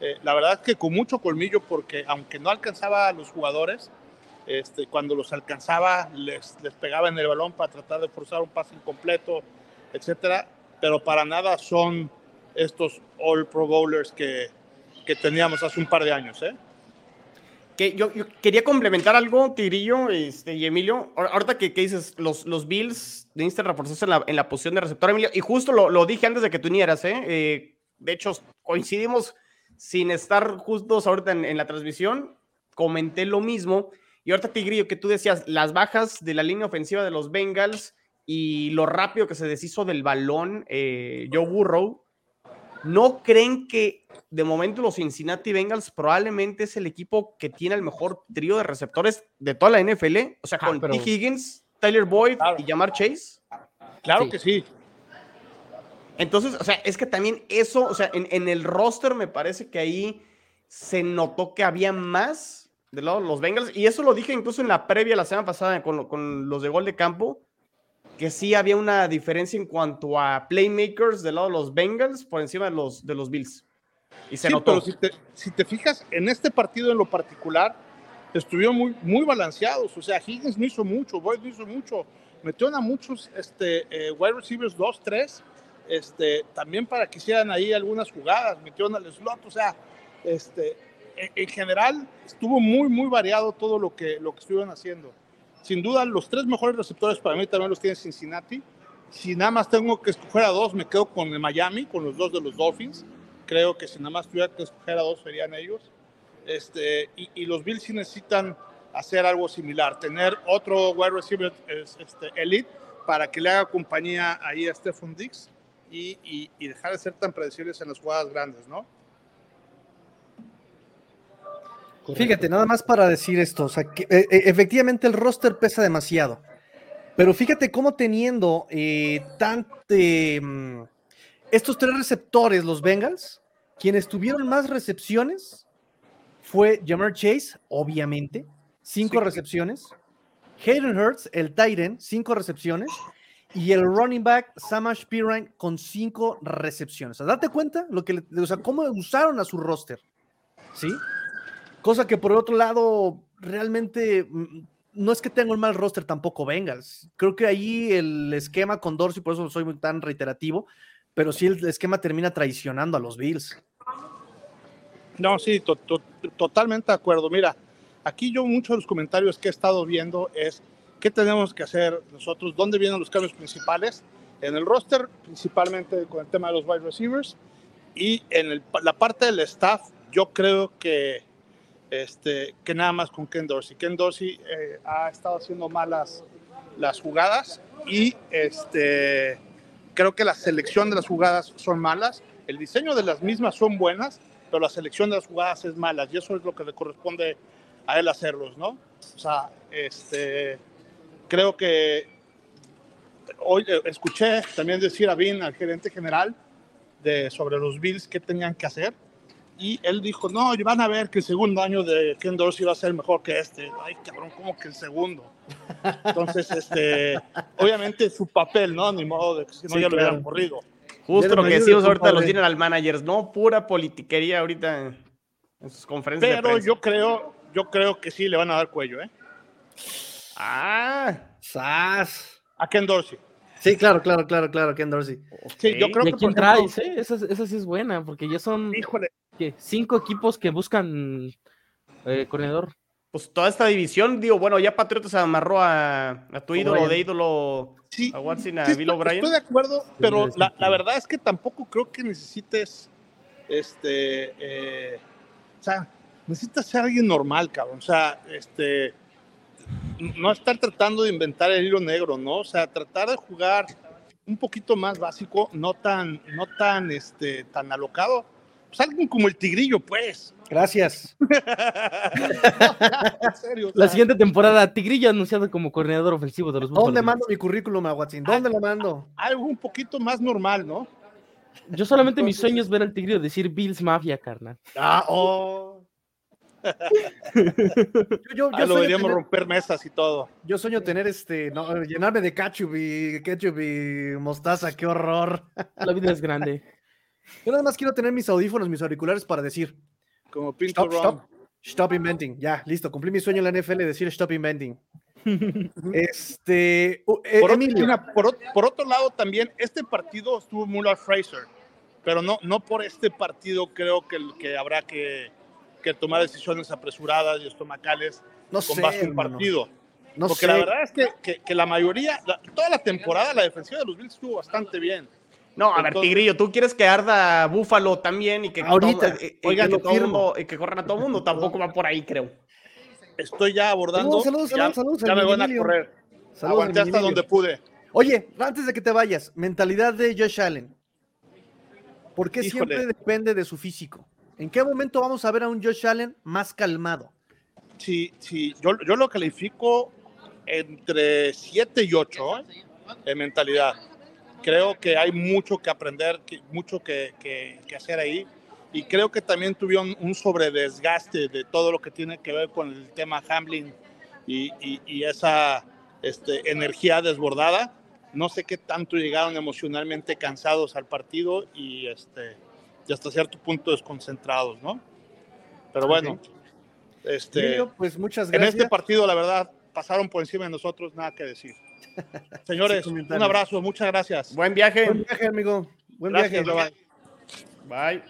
eh, la verdad es que con mucho colmillo porque aunque no alcanzaba a los jugadores, este, cuando los alcanzaba les, les pegaba en el balón para tratar de forzar un pase incompleto, etcétera, pero para nada son estos All Pro Bowlers que, que teníamos hace un par de años, ¿eh? Que yo, quería complementar algo, Tigrillo este, y Emilio. Ahorita que, que dices, los, los Bills de Insta reforzarse en la, en la posición de receptor, Emilio, y justo lo, lo dije antes de que tú vinieras, ¿eh? ¿eh? De hecho, coincidimos sin estar justos ahorita en, en, la transmisión. Comenté lo mismo. Y ahorita, Tigrillo, que tú decías, las bajas de la línea ofensiva de los Bengals y lo rápido que se deshizo del balón eh, Joe Burrow. ¿No creen que de momento los Cincinnati Bengals probablemente es el equipo que tiene el mejor trío de receptores de toda la NFL? O sea, con ah, pero... T. Higgins, Tyler Boyd claro. y Jamar Chase. Claro sí. que sí. Entonces, o sea, es que también eso, o sea, en, en, el roster me parece que ahí se notó que había más de lado los Bengals, y eso lo dije incluso en la previa la semana pasada con, con los de gol de campo, que sí había una diferencia en cuanto a playmakers del lado de los Bengals por encima de los, de los Bills. Y se sí, notó. Pero si te, si te fijas, en este partido en lo particular, estuvieron muy, muy balanceados. O sea, Higgins no hizo mucho, Boyd no hizo mucho. Metieron a muchos este, eh, wide receivers 2, 3, este, también para que hicieran ahí algunas jugadas. Metieron al slot, o sea, este, en, en, general estuvo muy, muy variado todo lo que, lo que estuvieron haciendo. Sin duda, los tres mejores receptores para mí también los tiene Cincinnati. Si nada más tengo que escoger a dos, me quedo con el Miami, con los dos de los Dolphins. Creo que si nada más tuviera que escoger a dos serían ellos. Este, y, los Bills sí necesitan hacer algo similar, tener otro wide receiver este, elite para que le haga compañía ahí a Stephon Dix y, y, dejar de ser tan predecibles en las jugadas grandes, ¿no? Fíjate, nada más para decir esto, o sea, que, eh, eh, efectivamente el roster pesa demasiado, pero fíjate cómo teniendo eh, mm, estos tres receptores, los Bengals, quienes tuvieron más recepciones fue Jamar Chase, obviamente, cinco recepciones, Hayden Hurts, el Titan, cinco recepciones, y el running back Samash Pirine con cinco recepciones. O sea, date cuenta lo que, o sea, cómo usaron a su roster, ¿sí? Cosa que por otro lado, realmente mm, no es que tenga un mal roster tampoco Bengals. Creo que ahí el esquema con Dorsey, por eso soy tan reiterativo, pero sí el esquema termina traicionando a los Bills. No, sí, totalmente de acuerdo. Mira, aquí yo muchos de los comentarios que he estado viendo es qué tenemos que hacer nosotros, dónde vienen los cambios principales en el roster, principalmente con el tema de los wide receivers y en la parte del staff, yo creo que este, que nada más con Ken Dorsey. Ken Dorsey eh, ha estado haciendo malas las jugadas y este, creo que la selección de las jugadas son malas, el diseño de las mismas son buenas, pero la selección de las jugadas es mala y eso es lo que le corresponde a él hacerlos, ¿no? O sea, este, creo que hoy eh, escuché también decir a Vin, al gerente general, de, sobre los Bills, qué tenían que hacer y él dijo, no, van a ver que el segundo año de Ken Dorsey va a ser mejor que este. Ay, cabrón, ¿cómo que el segundo? Entonces, este, obviamente su papel, ¿no? Ni modo de que si no ya lo hubieran corrido. Justo lo que decimos ahorita los general managers, ¿no? Pura politiquería ahorita en sus conferencias Pero yo creo, yo creo que sí le van a dar cuello, ¿eh? Ah, sas. A Ken Dorsey. Sí, claro, claro, claro, claro, Ken Dorsey. Sí, yo creo ¿Y que. quién traes, eh? Esa, esa, sí es buena, porque ya son. Cinco equipos que buscan eh, corredor. Pues toda esta división, digo, bueno, ya Patriotas amarró a, a tu ídolo de ídolo a Watson, a Bill O'Brien. Estoy de acuerdo, pero la, la, verdad es que tampoco creo que necesites, este, eh, o sea, necesitas ser alguien normal, cabrón. O sea, este, no estar tratando de inventar el hilo negro, ¿no? O sea, tratar de jugar un poquito más básico, no tan, no tan, este, tan alocado pues alguien como el Tigrillo, pues. Gracias. La siguiente temporada, Tigrillo anunciado como coordinador ofensivo de los ¿Dónde mando mi currículum, Aguatzin? ¿Dónde lo mando? Algo un poquito más normal, ¿no? Yo solamente mi sueño es ver al Tigrillo decir Bills Mafia, carnal. Ah, oh. Yo, yo, yo lo deberíamos romper mesas y todo. Yo sueño tener este, no, llenarme de ketchup y ketchup y mostaza, qué horror. La vida es grande. Yo nada más quiero tener mis audífonos, mis auriculares para decir. Como Pinto stop, stop, stop, inventing. Ya, listo. Cumplí mi sueño en la NFL de decir stop inventing. este. Eh, por, por, otro lado, también, este partido estuvo Muller Fraser. Pero no, no por este partido creo que, que habrá que, que tomar decisiones apresuradas y estomacales no con sé, base en partido. No Porque la verdad es que, que, que la mayoría, toda la temporada, la defensiva de los Bills estuvo bastante bien. No, a ver, Tigrillo, tú quieres que arda Búfalo también y que, Ahorita, eh, oigan, que, todo y que corran a todo el mundo. Tampoco va por ahí, creo. Estoy ya abordando. Saludos, saludos, saludos. Ya, me van a correr. Saludos Aguanté hasta donde pude. Oye, antes de que te vayas, mentalidad de Josh Allen. ¿Por qué siempre depende de su físico? ¿En qué momento vamos a ver a un Josh Allen más calmado? Sí, sí, yo, yo lo califico entre 7 y 8 ¿eh? en mentalidad creo que hay mucho que aprender, mucho que, que, hacer ahí. Y creo que también tuvieron un sobredesgaste de todo lo que tiene que ver con el tema Hamlin y, y, esa este, energía desbordada. No sé qué tanto llegaron emocionalmente cansados al partido y, este, y hasta cierto punto desconcentrados, ¿no? Pero bueno, este, pues muchas gracias. en este partido, la verdad, pasaron por encima de nosotros, nada que decir. Señores, un abrazo, muchas gracias. Buen viaje. Buen viaje, amigo. Buen viaje. Bye.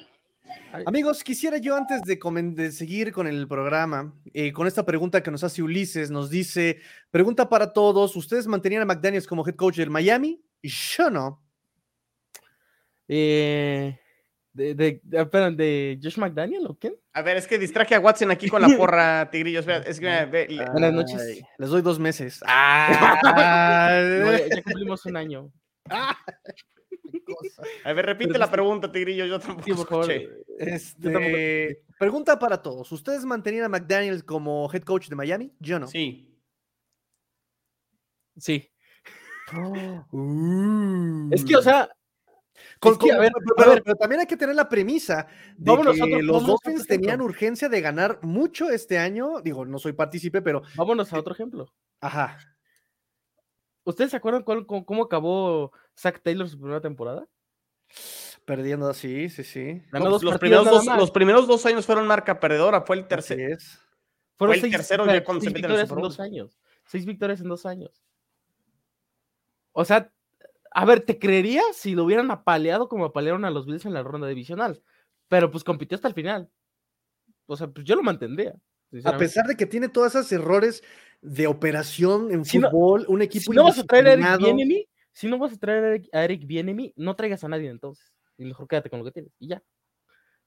Amigos, quisiera yo antes de, seguir con el programa, eh, con esta pregunta que nos hace Ulises, nos dice, pregunta para todos, ¿ustedes mantenían a McDaniels como head coach del Miami? Y yo no. Eh, ¿De, de, de, espera, ¿de Josh McDaniel o quién? A ver, es que distraje a Watson aquí con la porra, Tigrillo. Espera, es que mira, ve, le- Buenas noches. Ay, les doy dos meses. Ah, No, ya, ya cumplimos un año. a ver, repite Pero la pregunta, Tigrillo. Yo tampoco Sí, por favor. escuché. Este, pregunta para todos. ¿Ustedes mantenían a McDaniels como head coach de Miami? Yo no. Sí. Sí. Uh. Es que, o sea, Con- es que, a ver, pero, a pero- ver. pero también hay que tener la premisa de Vámonos que otro- los Dolphins tenían urgencia de ganar mucho este año. Digo, no soy partícipe, pero vámonos a otro ejemplo. ajá. ¿Ustedes se acuerdan cuál- cómo, cómo acabó Zach Taylor su primera temporada? Perdiendo, sí, sí, sí. No, los, primeros dos, más. los primeros dos años fueron marca perdedora. Fue el Así tercer. es. Fueron el tercero ya cuando se seis victorias en dos años. Seis victorias en dos años. O sea, a ver, te creería si lo hubieran apaleado como apalearon a los Bills en la ronda divisional. Pero pues compitió hasta el final. O sea, pues yo lo mantendría. A pesar de que tiene todos esos errores de operación en Si no- fútbol, un equipo si no vas a traer a Eric. Bieniemy, si no vas a traer a Eric, Bieniemy, no traigas a nadie entonces. Y mejor quédate con lo que tienes. Y ya.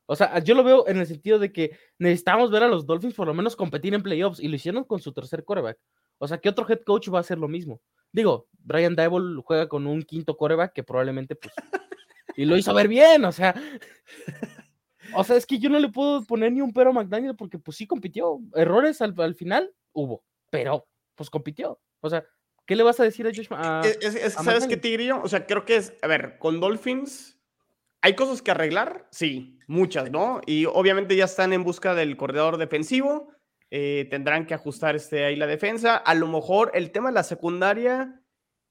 O sea, yo lo veo en el sentido de que necesitamos ver a los Dolphins por lo menos competir en playoffs y lo hicieron con su tercer coreback. O sea, ¿qué otro head coach va a hacer lo mismo? Digo, Brian Dable juega con un quinto coreback que probablemente, pues, y lo hizo ver bien, o sea. O sea, es que yo no le puedo poner ni un pero a McDaniel porque, pues, sí compitió. Errores al, al final hubo, pero, pues, compitió. O sea, ¿qué le vas a decir a Josh? A- Es, a ¿sabes qué. Tigrillo? O sea, creo que es, a ver, con Dolphins, ¿hay cosas que arreglar? Sí, muchas, ¿no? Y obviamente ya están en busca del corredor defensivo, eh, tendrán que ajustar este, ahí la defensa. A lo mejor el tema de la secundaria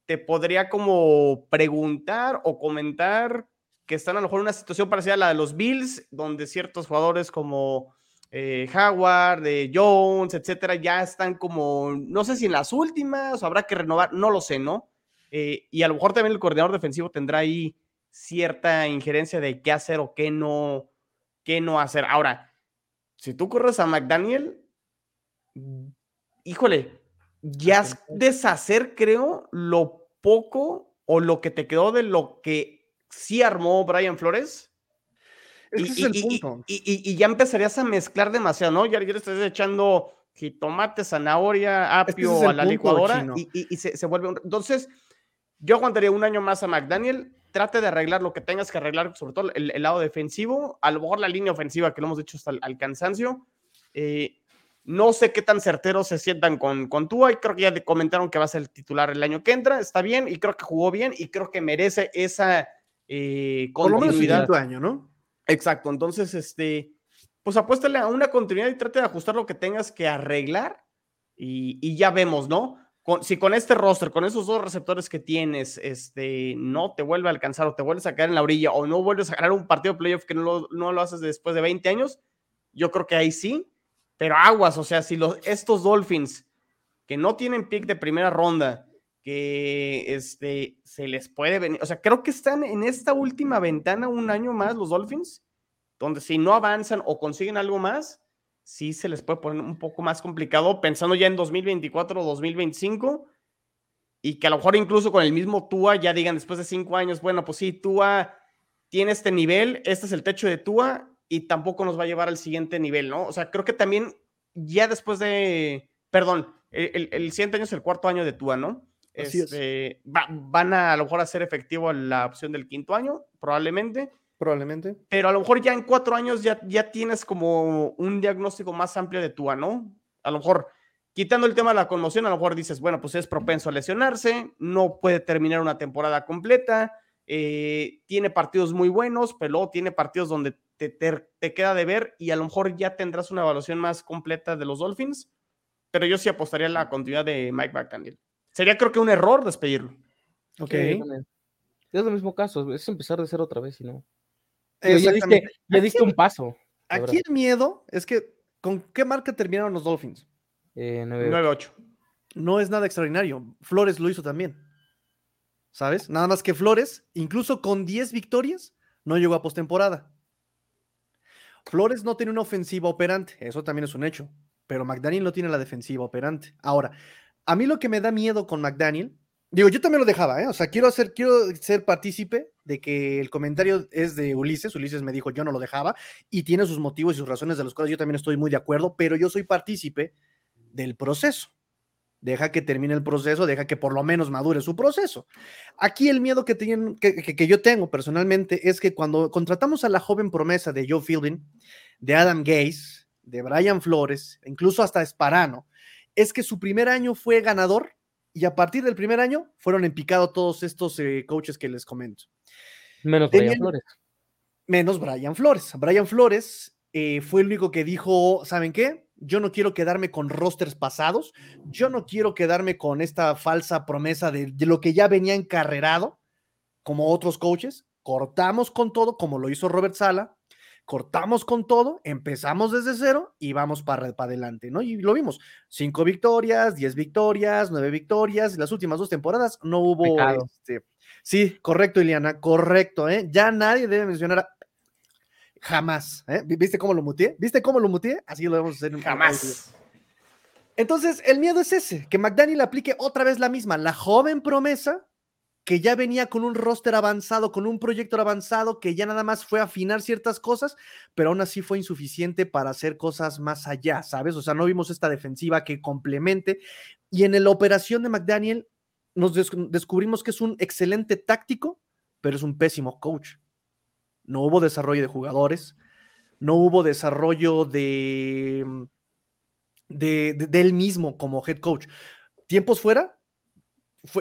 te podría como preguntar o comentar que están a lo mejor en una situación parecida a la de los Bills, donde ciertos jugadores como eh, Howard, de Jones, etcétera, ya están como, no sé si en las últimas, o habrá que renovar, no lo sé, ¿no? Eh, y a lo mejor también el coordinador defensivo tendrá ahí cierta injerencia de qué hacer o qué no, qué no hacer. Ahora, si tú corres a McDaniel, híjole, ya es deshacer, creo, lo poco o lo que te quedó de lo que sí armó Brian Flores. Ese es el punto. y- y- y ya empezarías a mezclar demasiado, ¿no? Ya, ya le estás echando jitomate, zanahoria, Es que ese apio es a la punto, licuadora y, y- y se, se vuelve un... Entonces, yo aguantaría un año más a McDaniel, trate de arreglar lo que tengas que arreglar, sobre todo el, el lado defensivo, a lo mejor la línea ofensiva que lo hemos dicho hasta el al cansancio. Eh, no sé qué tan certeros se sientan con, con Tua y creo que ya le comentaron que va a ser el titular el año que entra, está bien y creo que jugó bien y creo que merece esa eh, Por lo menos continuidad. año, ¿no? Exacto, entonces, este, pues apuéstale a una continuidad y trate de ajustar lo que tengas que arreglar y, y ya vemos, ¿no? Con- si con este roster, con esos dos receptores que tienes, este, no te vuelve a alcanzar o te vuelves a caer en la orilla o no vuelves a ganar un partido de playoff que no lo, no lo haces después de 20 años, yo creo que ahí sí, pero aguas, o sea, si los, estos Dolphins que no tienen pick de primera ronda, que este, se les puede venir, o sea, creo que están en esta última ventana un año más los Dolphins, donde si no avanzan o consiguen algo más, sí se les puede poner un poco más complicado pensando ya en 2024 o 2025 y que a lo mejor incluso con el mismo Tua ya digan después de cinco años, bueno, pues sí, Tua tiene este nivel, este es el techo de Tua y tampoco nos va a llevar al siguiente nivel, ¿no? O sea, creo que también ya después de, perdón, el, siguiente año es el cuarto año de Tua, ¿no? Así es. Este, va- van a, a lo mejor hacer efectivo la opción del quinto año, probablemente Probablemente. pero a lo mejor ya en cuatro años ya, ya tienes como un diagnóstico más amplio de Tua, ¿no? A lo mejor, quitando el tema de la conmoción, a lo mejor dices, bueno, pues es propenso a lesionarse, no puede terminar una temporada completa, eh, tiene partidos muy buenos, pero luego tiene partidos donde te, te- te queda de ver y a lo mejor ya tendrás una evaluación más completa de los Dolphins, pero yo sí apostaría a la continuidad de Mike McDaniel. Sería creo que un error despedirlo. Ok. Sí. Es el mismo caso, es empezar de cero otra vez y no. Ya, diste, ya diste un paso. Aquí verdad. el miedo es que, ¿con qué marca terminaron los Dolphins? Eh, nueve- 9-8. No es nada extraordinario. Flores lo hizo también. ¿Sabes? Nada más que Flores, incluso con 10 victorias, no llegó a postemporada. Flores no tiene una ofensiva operante, eso también es un hecho, pero McDaniel no tiene la defensiva operante. Ahora, a mí lo que me da miedo con McDaniel Digo, yo también lo dejaba, ¿eh? O sea, quiero, hacer, quiero ser partícipe de que el comentario es de Ulises. Ulises me dijo, yo no lo dejaba y tiene sus motivos y sus razones de los cuales yo también estoy muy de acuerdo, pero yo soy partícipe del proceso. Deja que termine el proceso, deja que por lo menos madure su proceso. Aquí el miedo que, tienen, que, que, yo tengo personalmente es que cuando contratamos a la joven promesa de Joe Fielding, de Adam Gaze, de Brian Flores, incluso hasta Esparano, es que su primer año fue ganador y a partir del primer año fueron en picado todos estos eh, coaches que les comento. Menos Brian Flores. Menos Brian Flores. Brian Flores eh, fue el único que dijo, ¿saben qué? Yo no quiero quedarme con rosters pasados, yo no quiero quedarme con esta falsa promesa de, de lo que ya venía encarrerado, como otros coaches. Cortamos con todo, como lo hizo Robert Sala, cortamos con todo, empezamos desde cero y vamos para, para adelante, ¿no? Y lo vimos, cinco victorias, diez victorias, nueve victorias, las últimas dos temporadas no hubo... Este, sí, correcto, Iliana, correcto, ¿eh? Ya nadie debe mencionar jamás, ¿eh? ¿Viste cómo lo muteé? ¿Viste cómo lo muteé? Así lo debemos hacer. Jamás. Entonces, el miedo es ese, que McDaniel aplique otra vez la misma, la joven promesa que ya venía con un roster avanzado, con un proyecto avanzado, que ya nada más fue afinar ciertas cosas, pero aún así fue insuficiente para hacer cosas más allá, ¿sabes? O sea, no vimos esta defensiva que complemente. Y en la operación de McDaniel nos descubrimos que es un excelente táctico, pero es un pésimo coach. No hubo desarrollo de jugadores, no hubo desarrollo de, de, de él mismo como head coach. Tiempos fuera,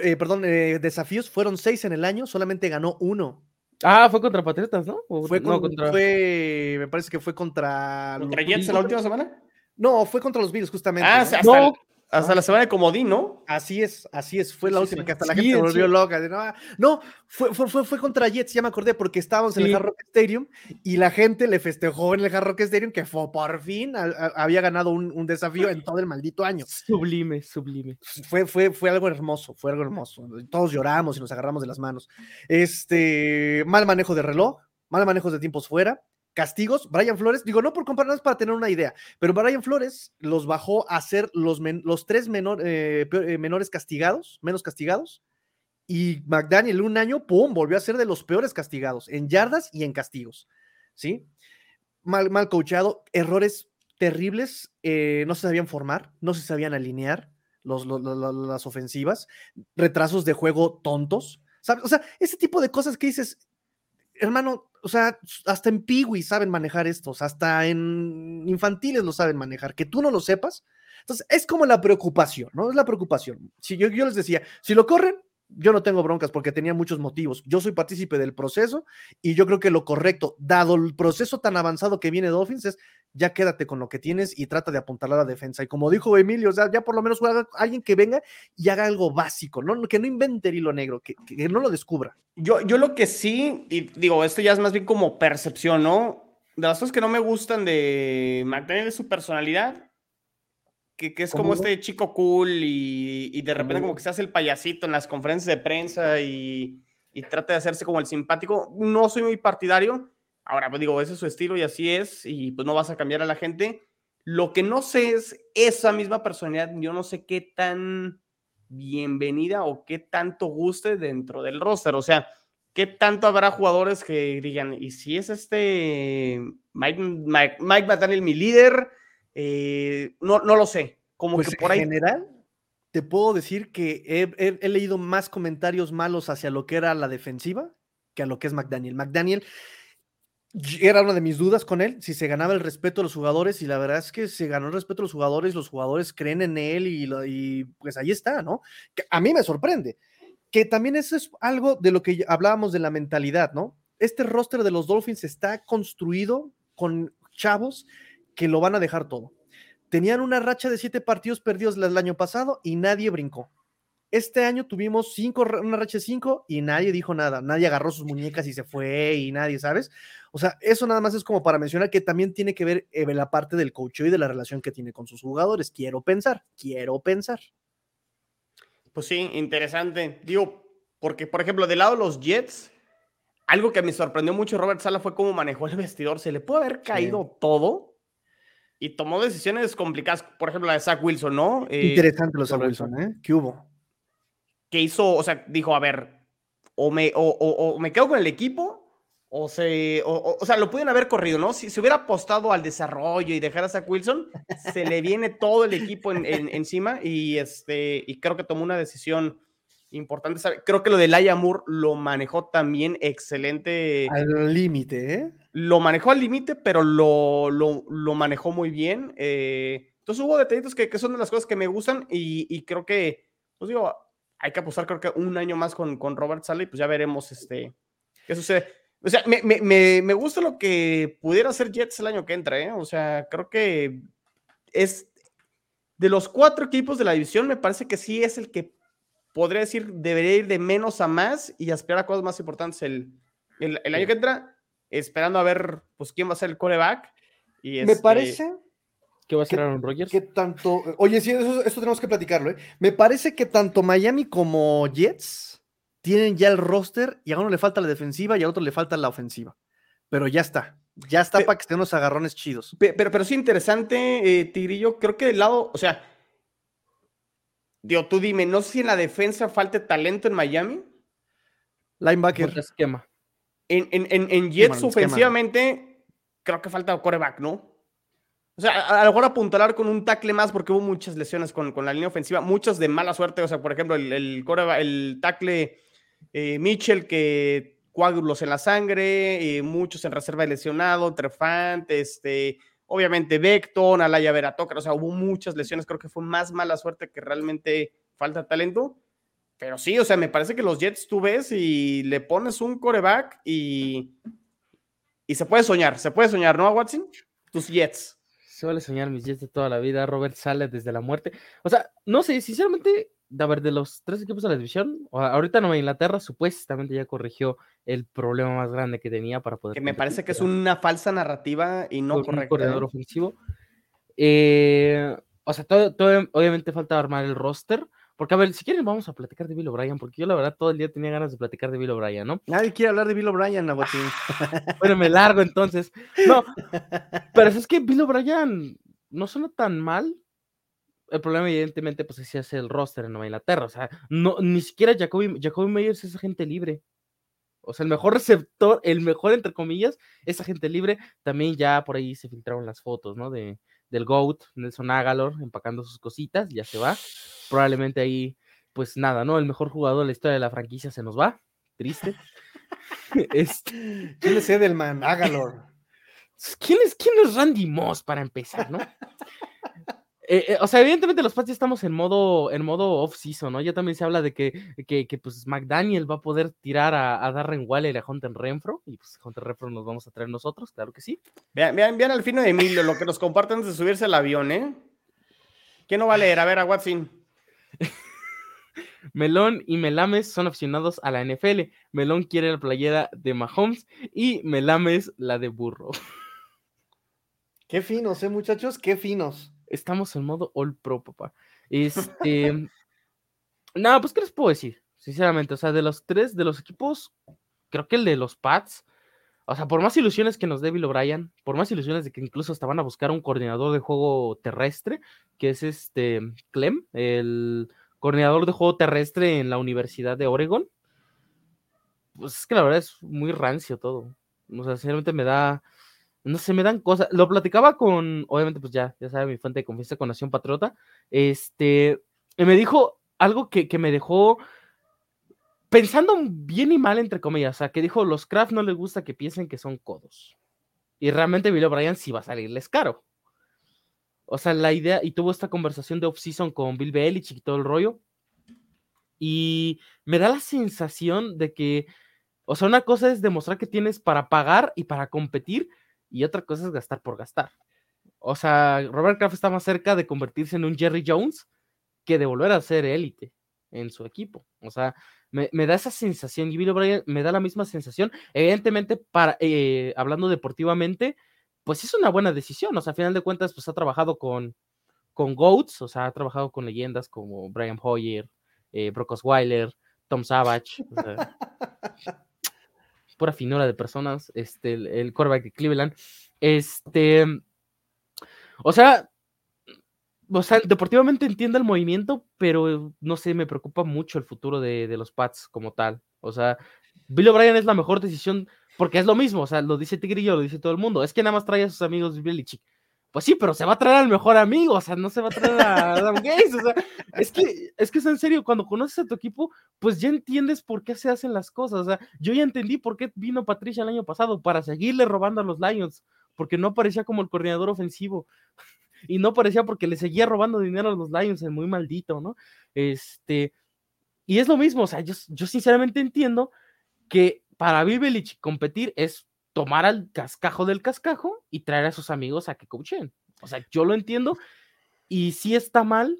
eh, perdón, eh, desafíos fueron seis en el año, solamente ganó uno. Ah, fue contra Patriotas, ¿no? fue, contra... fue, me parece que fue contra. ¿Contra Jets en la última semana? No, fue contra los Bills, justamente. Ah, hasta, no, hasta la semana de Comodín, ¿no? Así es, así es, fue la última, que hasta la gente se volvió loca. No, fue, fue, fue, fue, contra Jets, ya me acordé, porque estábamos en el Hard Rock Stadium y la gente le festejó en el Hard Rock Stadium que fue por fin había ganado un, un, desafío en todo el maldito año. Sublime, sublime. Fue, fue, fue algo hermoso, fue algo hermoso. Todos lloramos y nos agarramos de las manos. Este, mal manejo de reloj, mal manejo de tiempos fuera castigos, Brian Flores, digo, no por compararnos para tener una idea, pero Brian Flores los bajó a ser los, los tres menor, eh, eh, menores castigados, menos castigados, y McDaniel un año, ¡pum!, volvió a ser de los peores castigados, en yardas y en castigos, ¿sí? Mal, mal coachado, errores terribles, eh, no se sabían formar, no se sabían alinear las ofensivas, retrasos de juego tontos, ¿sabes? O sea, ese tipo de cosas que dices, hermano, o sea, hasta en Piwi saben manejar estos, hasta en infantiles lo saben manejar, que tú no lo sepas. Entonces, es como la preocupación, ¿no? Es la preocupación. Si yo, yo les decía, si lo corren, yo no tengo broncas porque tenía muchos motivos. Yo soy partícipe del proceso y yo creo que lo correcto, dado el proceso tan avanzado que viene Dolphins, es ya quédate con lo que tienes y trata de apuntar a la defensa. Y como dijo Emilio, o sea, ya por lo menos juega alguien que venga y haga algo básico, ¿no? que no invente el hilo negro, que, que, no lo descubra. Yo, yo lo que sí, y digo, esto ya es más bien como percepción, ¿no? De las cosas que no me gustan de McDaniel es su personalidad que, es como este chico cool y, de repente como que se hace el payasito en las conferencias de prensa y, trata de hacerse como el simpático. No soy muy partidario. Ahora, pues digo, ese es su estilo y así es, y pues no vas a cambiar a la gente. Lo que no sé es esa misma personalidad, yo no sé qué tan bienvenida o qué tanto guste dentro del roster. O sea, qué tanto habrá jugadores que digan, ¿y si es este Mike, Mike, Mike mi líder? Eh, no, no lo sé. Como pues que por ahí. En general, te puedo decir que he, leído más comentarios malos hacia lo que era la defensiva que a lo que es McDaniel. McDaniel era una de mis dudas con él, si se ganaba el respeto de los jugadores, y la verdad es que se ganó el respeto de los jugadores, los jugadores creen en él, y, y pues ahí está, ¿no? Que a mí me sorprende, que también eso es algo de lo que hablábamos de la mentalidad, ¿no? Este roster de los Dolphins está construido con chavos que lo van a dejar todo. Tenían una racha de siete partidos perdidos el año pasado y nadie brincó. Este año tuvimos cinco, una racha de cinco y nadie dijo nada, nadie agarró sus muñecas y se fue y nadie, ¿sabes? O sea, eso nada más es como para mencionar que también tiene que ver eh, la parte del coach y de la relación que tiene con sus jugadores. Quiero pensar, quiero pensar. Pues sí, interesante. Digo, porque por ejemplo, del lado de los Jets, algo que me sorprendió mucho Robert Sala fue cómo manejó el vestidor. Se le puede haber caído todo y tomó decisiones complicadas, por ejemplo, la de Zach Wilson, ¿no? Eh, Interesante lo de Zach Wilson, ¿eh? ¿Qué hubo? que hizo, o sea, dijo, a ver, o me, o, o, me quedo con el equipo, o se, o, o, sea, lo pudieron haber corrido, ¿no? Si se hubiera apostado al desarrollo y dejar a Zach Wilson, se le viene todo el equipo en, encima y, este, y creo que tomó una decisión importante. Creo que lo de Laia Moore lo manejó también excelente. Al límite, ¿eh? Lo manejó al límite, pero lo, lo, lo, manejó muy bien. Eh, entonces hubo detallitos que, que, son de las cosas que me gustan y, y, creo que, pues digo, hay que apostar creo que un año más con, con Robert Sally, pues ya veremos este, qué sucede. O sea, me, me, me, gusta lo que pudiera hacer Jets el año que entra, ¿eh? O sea, creo que es de los cuatro equipos de la división, me parece que sí es el que podría decir, debería ir de menos a más y aspirar a cosas más importantes el, el, año que entra, esperando a ver pues quién va a ser el coreback. Y Me este parece que va a ser Aaron Rodgers. Que tanto, oye, sí, eso, esto tenemos que platicarlo. ¿eh? Me parece que tanto Miami como Jets tienen ya el roster y a uno le falta la defensiva y a otro le falta la ofensiva. Pero ya está. Ya está para que estén unos agarrones chidos. Pero, pero, pero sí, interesante, eh, Tigrillo. Creo que del lado, o sea, Digo, tú dime, no sé si en la defensa falte talento en Miami. Linebacker. esquema. En, en, en, Jets ofensivamente, creo que falta coreback, ¿no? O sea, a, lo mejor apuntalar con un tackle más porque hubo muchas lesiones con, con la línea ofensiva, muchas de mala suerte. O sea, por ejemplo, el, el, el tackle eh, Mitchell que coágulos en la sangre, eh, muchos en reserva de lesionado, Trefant, este, Obviamente Beckton, Alaya Veratoca, o sea, hubo muchas lesiones, creo que fue más mala suerte que realmente falta talento. Pero sí, o sea, me parece que los Jets tú ves y le pones un coreback y, y se puede soñar, se puede soñar, ¿no, Watson? Tus Jets. Se vale soñar mis Jets de toda la vida. Robert sale desde la muerte. O sea, no sé, sinceramente, a ver, de los tres equipos de la división, ahorita Nueva Inglaterra supuestamente ya corrigió el problema más grande que tenía para poder. Que me parece que es una falsa narrativa y no correcta. Un corredor ¿eh? ofensivo. Eh, o sea, todo, todo, obviamente falta armar el roster. Porque, a ver, si quieren, vamos a platicar de Bill O'Brien, porque yo la verdad todo el día tenía ganas de platicar de Bill O'Brien, ¿no? Nadie quiere hablar de Bill O'Brien, Nabotín. bueno, me largo entonces. No, pero es que Bill O'Brien no suena tan mal el problema, evidentemente, pues es hace el roster en Nueva Inglaterra. O sea, no, ni siquiera Jacoby, Jacoby Meyers es agente libre. O sea, el mejor receptor, el mejor, entre comillas, es agente libre. También ya por ahí se filtraron las fotos, ¿no? De, del GOAT, Nelson Agalor, empacando sus cositas, ya se va. Probablemente ahí, pues nada, ¿no? El mejor jugador de la historia de la franquicia se nos va. Triste. este... ¿Quién es Edelman? Agalor. ¿Quién es, ¿Quién es Randy Moss para empezar, no? Eh, eh, o sea, evidentemente los Pats estamos en modo, en modo off-season, ¿no? Ya también se habla de que, que, que pues McDaniel va a poder tirar a, a Darren Waller y a Hunter Renfro, y pues Hunter Renfro nos vamos a traer nosotros, claro que sí. Vean, vean, vean al fino de Emilio, lo que nos comparten de subirse al avión, ¿eh? ¿Quién no va a leer? A ver, a Watson. Melón y Melames son aficionados a la NFL. Melón quiere la playera de Mahomes y Melames la de Burro. Qué finos, ¿eh, muchachos? Qué finos estamos en modo All Pro, papá. Este. no, pues, ¿qué les puedo decir? Sinceramente, o sea, de los tres, de los equipos, creo que el de los Pats, o sea, por más ilusiones que nos dé Bill O'Brien, por más ilusiones de que incluso hasta van a buscar un coordinador de juego terrestre, que es este Clem, el coordinador de juego terrestre en la Universidad de Oregon. Pues es que la verdad es muy rancio todo. O sea, sinceramente me da, no se me dan cosas. Lo platicaba con, obviamente, pues ya, ya sabe, mi fuente de confianza con Nación Patriota. Este, y me dijo algo que, que, me dejó pensando bien y mal, entre comillas. O sea, que dijo: Los Kraft no les gusta que piensen que son codos. Y realmente Bill O'Brien sí va a salirles caro. O sea, la idea, y tuvo esta conversación de off-season con Bill Belichick y todo el rollo. Y me da la sensación de que, o sea, una cosa es demostrar que tienes para pagar y para competir, y otra cosa es gastar por gastar. O sea, Robert Kraft está más cerca de convertirse en un Jerry Jones que de volver a ser élite en su equipo. O sea, me, da esa sensación y O'Brien me da la misma sensación. Evidentemente, para, eh, hablando deportivamente, pues es una buena decisión. O sea, a final de cuentas, pues ha trabajado con, con GOATs, o sea, ha trabajado con leyendas como Brian Hoyer, eh, Brock Osweiler, Tom Savage. O sea, pura finura de personas, este, el, el de Cleveland. Este, o sea, o sea, deportivamente entiendo el movimiento, pero no sé, me preocupa mucho el futuro de, de los Pats como tal. O sea, Bill O'Brien es la mejor decisión porque es lo mismo, o sea, lo dice Tigrillo, lo dice todo el mundo. Es que nada más trae a sus amigos Belichick. Pues sí, pero se va a traer al mejor amigo, o sea, no se va a traer a Adam Gates, o sea, es que, es que es en serio, cuando conoces a tu equipo, pues ya entiendes por qué se hacen las cosas, o sea, yo ya entendí por qué vino Patricia el año pasado, para seguirle robando a los Lions, porque no parecía como el coordinador ofensivo, y no parecía porque le seguía robando dinero a los Lions, es muy maldito, ¿no? Este, y es lo mismo, o sea, yo, yo sinceramente entiendo que para Bill competir es tomar al cascajo del cascajo y traer a sus amigos a que coachen. O sea, yo lo entiendo y sí está mal,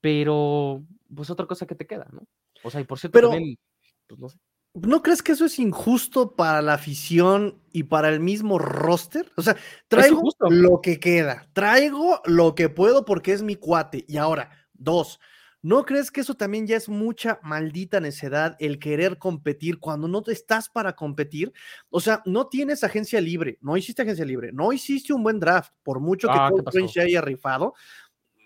pero pues otra cosa que te queda, ¿no? O sea, y por cierto, pero, también, pues no sé. ¿No crees que eso es injusto para la afición y para el mismo roster? O sea, traigo lo que queda, traigo lo que puedo porque es mi cuate. Y ahora, dos, ¿No crees que eso también ya es mucha maldita necedad el querer competir cuando no te estás para competir? O sea, no tienes agencia libre, no hiciste agencia libre, no hiciste un buen draft, por mucho que ah, Cole se haya rifado,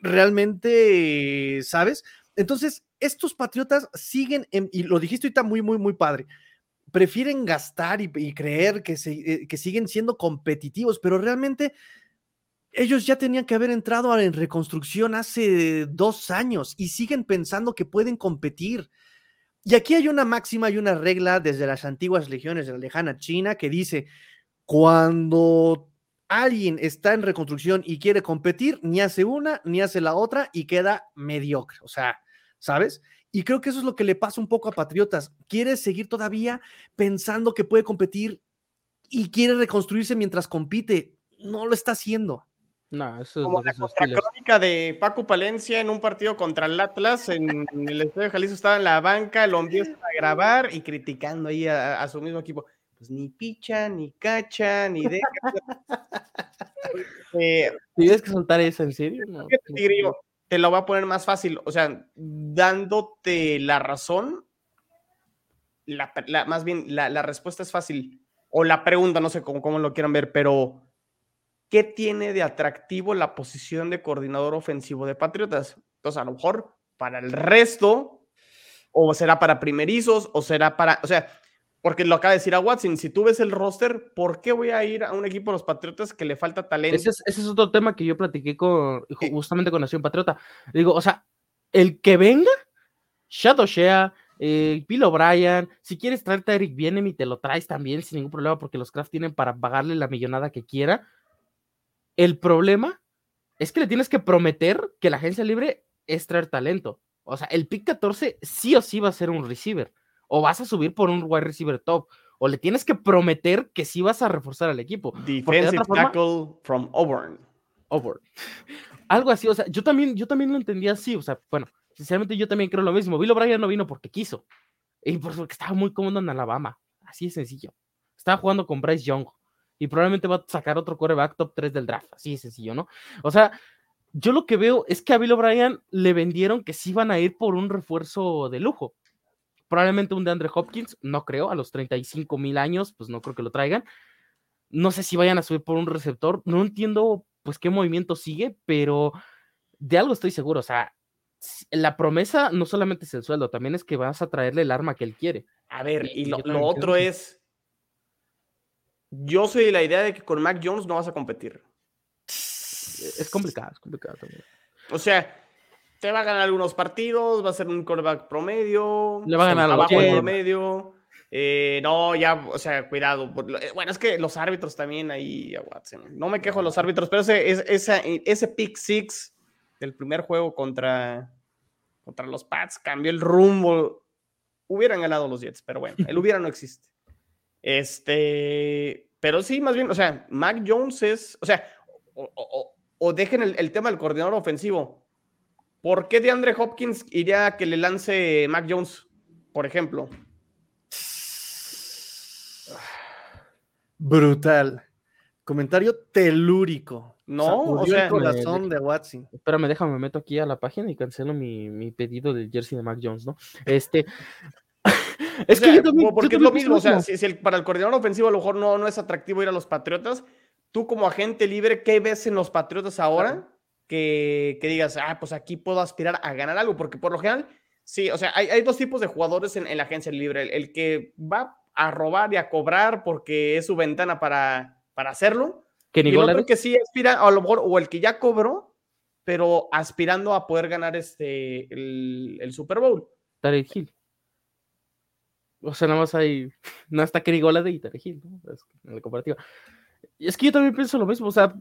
realmente, ¿sabes? Entonces, estos patriotas siguen, y lo dijiste ahorita muy, muy, muy padre, prefieren gastar y, creer que, se, eh, que siguen siendo competitivos, pero realmente ellos ya tenían que haber entrado en reconstrucción hace dos años y siguen pensando que pueden competir. Y aquí hay una máxima y una regla desde las antiguas legiones de la lejana China que dice, cuando alguien está en reconstrucción y quiere competir, ni hace una ni hace la otra y queda mediocre. O sea, ¿sabes? Y creo que eso es lo que le pasa un poco a Patriotas. Quiere seguir todavía pensando que puede competir y quiere reconstruirse mientras compite. No lo está haciendo. No, eso es Como la crónica de Paco Palencia en un partido contra el Atlas en el Estadio de Jalisco estaba en la banca, lo empieza a grabar y criticando ahí a, su mismo equipo. Pues ni picha, ni cacha, ni deja. eh, ¿Tienes que soltar eso en serio? te lo va a poner más fácil, o sea, dándote la razón, la, más bien la, la, respuesta es fácil, o la pregunta, no sé cómo, cómo lo quieran ver, pero ¿qué tiene de atractivo la posición de coordinador ofensivo de Patriotas? Entonces, a lo mejor para el resto, o será para primerizos, o será para, o sea, porque lo acaba de decir a Watson, si tú ves el roster, ¿por qué voy a ir a un equipo de los Patriotas que le falta talento? Ese es, otro tema que yo platiqué con, justamente con Nación Patriota. Digo, o sea, el que venga, Shadow Shea, eh, Bill O'Brien, si quieres traerte a Eric Bienem y te lo traes también sin ningún problema porque los Kraft tienen para pagarle la millonada que quiera, el problema es que le tienes que prometer que la agencia libre es traer talento. O sea, el pick 14 sí o sí va a ser un receiver. O vas a subir por un wide receiver top. O le tienes que prometer que sí vas a reforzar al equipo. Defensive tackle from Auburn. Auburn. Algo así, o sea, yo también, yo también lo entendía así. O sea, bueno, sinceramente yo también creo lo mismo. Bill O'Brien no vino porque quiso. Y porque estaba muy cómodo en Alabama. Así de sencillo. Estaba jugando con Bryce Young y probablemente va a sacar otro coreback top 3 del draft, así de sencillo, ¿no? O sea, yo lo que veo es que a Bill O'Brien le vendieron que sí van a ir por un refuerzo de lujo. Probablemente un de Andre Hopkins, no creo, a los 35 mil años, pues no creo que lo traigan. No sé si vayan a subir por un receptor, no entiendo pues qué movimiento sigue, pero de algo estoy seguro, o sea, la promesa no solamente es el sueldo, también es que vas a traerle el arma que él quiere. A ver, y, lo, lo otro es, yo soy de la idea de que con Mac Jones no vas a competir. Es complicado, es complicado también. O sea, te va a ganar algunos partidos, va a ser un quarterback promedio. Le va a ganar abajo el promedio. Eh, no, ya, o sea, cuidado. Eh, bueno, es que los árbitros también ahí, No me quejo de los árbitros, pero ese, ese, ese pick six del primer juego contra, contra los Pats cambió el rumbo. Hubieran ganado los Jets, pero bueno, el hubiera no existe. Este, pero sí, más bien, o sea, Mac Jones es, o sea, o, dejen el, tema del coordinador ofensivo. ¿Por qué de Andre Hopkins iría a que le lance Mac Jones, por ejemplo? Brutal. Comentario telúrico. No, o sea, el corazón de Watson. Espérame, déjame, me meto aquí a la página y cancelo mi, mi pedido del jersey de Mac Jones, ¿no? Este, es que porque es lo mismo, o sea, si, para el coordinador ofensivo a lo mejor no, no es atractivo ir a los Patriotas, tú como agente libre, ¿qué ves en los Patriotas ahora que, que digas, ah, pues aquí puedo aspirar a ganar algo, porque por lo general, sí, o sea, hay, hay dos tipos de jugadores en, en la agencia libre. El, el, que va a robar y a cobrar porque es su ventana para, para hacerlo. Que y el otro que sí aspira, a lo mejor, o el que ya cobró, pero aspirando a poder ganar este, el, el Super Bowl. Tarek Hill. O sea, nada más hay. No está y Tarek Hill, ¿no? Es, en la comparativa. Y es que yo también pienso lo mismo. O sea,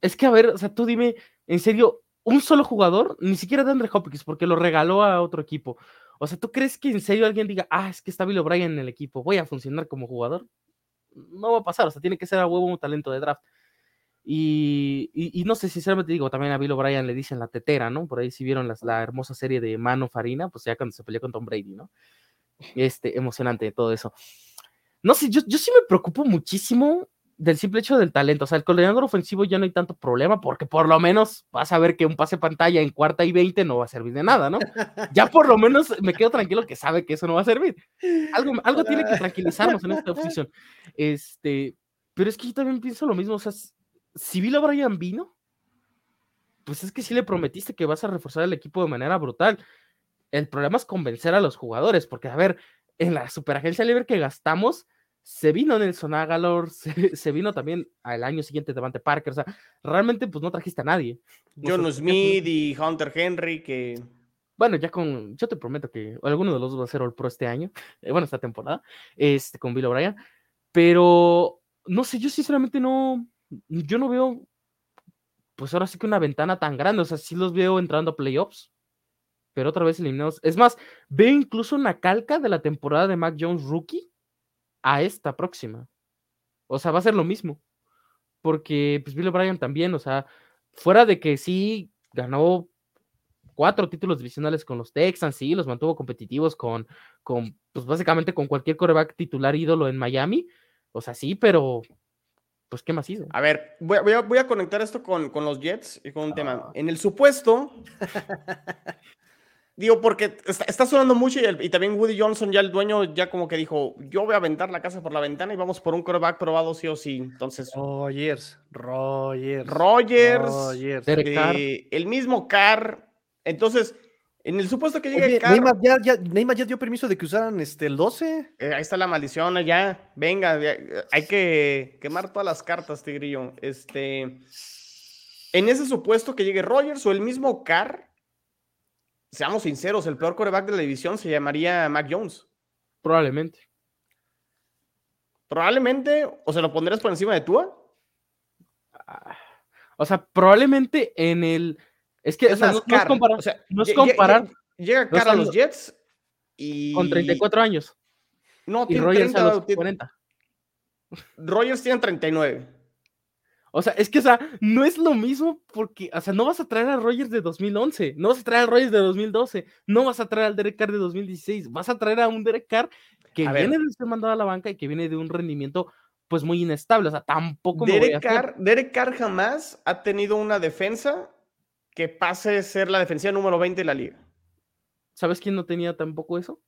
es que a ver, o sea, tú dime, en serio, un solo jugador, ni siquiera de Andre Hopkins, porque lo regaló a otro equipo. O sea, ¿tú crees que en serio alguien diga, ah, es que está Bill O'Brien en el equipo, voy a funcionar como jugador? No va a pasar, o sea, tiene que ser a huevo un talento de draft. Y, y, y, no sé, sinceramente digo, también a Bill O'Brien le dicen la tetera, ¿no? Por ahí si vieron las, la hermosa serie de Mano Farina, pues ya cuando se peleó con Tom Brady, ¿no? Este, emocionante todo eso. No sé, yo, yo sí me preocupo muchísimo del simple hecho del talento. O sea, el coordinador ofensivo ya no hay tanto problema porque por lo menos vas a ver que un pase pantalla en cuarta y veinte no va a servir de nada, ¿no? Ya por lo menos me quedo tranquilo que sabe que eso no va a servir. Algo, algo tiene que tranquilizarnos en esta posición. Este, pero es que yo también pienso lo mismo. O sea, si Bill O'Brien vino, pues es que sí le prometiste que vas a reforzar el equipo de manera brutal. El problema es convencer a los jugadores, porque a ver, en la superagencia libre que gastamos, se vino Nelson Agalor, se, se, vino también al año siguiente Devante Parker, o sea, realmente pues no trajiste a nadie. John Smith y Hunter Henry que... Bueno, ya con, yo te prometo que alguno de los dos va a ser All Pro este año, eh, bueno, esta temporada, este, con Bill O'Brien, pero no sé, yo sinceramente no, yo no veo, pues ahora sí que una ventana tan grande, o sea, sí los veo entrando a playoffs, pero otra vez eliminados. Es más, veo incluso una calca de la temporada de Mac Jones rookie a esta próxima. O sea, va a ser lo mismo. Porque pues Bill O'Brien también, o sea, fuera de que sí ganó cuatro títulos divisionales con los Texans, sí, los mantuvo competitivos con, con pues básicamente con cualquier coreback titular ídolo en Miami. O sea, sí, pero pues ¿qué más hizo? A ver, voy, voy, a, voy a, conectar esto con, con, los Jets y con un ah. tema. En el supuesto, digo, porque está, está sonando mucho y, el, y, también Woody Johnson, ya el dueño, ya como que dijo, yo voy a aventar la casa por la ventana y vamos por un coreback probado sí o sí. Entonces, Rogers, Rogers, Rogers, Rogers eh, el mismo Carr. Entonces, en el supuesto que llegue Oye, Carr, Neymar, ya, ya, Neymar ya dio permiso de que usaran este, el 12. Eh, ahí está la maldición, ya. Venga, ya, hay que quemar todas las cartas, Tigrillo. Este, en ese supuesto que llegue Rogers o el mismo Carr, seamos sinceros, el peor coreback de la división se llamaría Mac Jones. Probablemente. Probablemente, o se lo pondrías por encima de Tua. O sea, probablemente en el es que es o sea, no, no, es comparar. O sea, no es comparar llega, llega a los Jets y. Con 34 años. No, y tiene Rogers 30, a los 40. Rogers tiene 39. O sea, es que, o sea, no es lo mismo porque, o sea, no vas a traer a Rogers de 2011, no vas a traer a Rogers de 2012, no vas a traer al Derek Carr de 2016, vas a traer a un Derek Carr que a viene ver. de ser mandado a la banca y que viene de un rendimiento pues muy inestable, o sea, tampoco Derek me voy a Carr, Derek Carr jamás ha tenido una defensa que pase a ser la defensiva número 20 de la liga. ¿Sabes quién no tenía tampoco eso?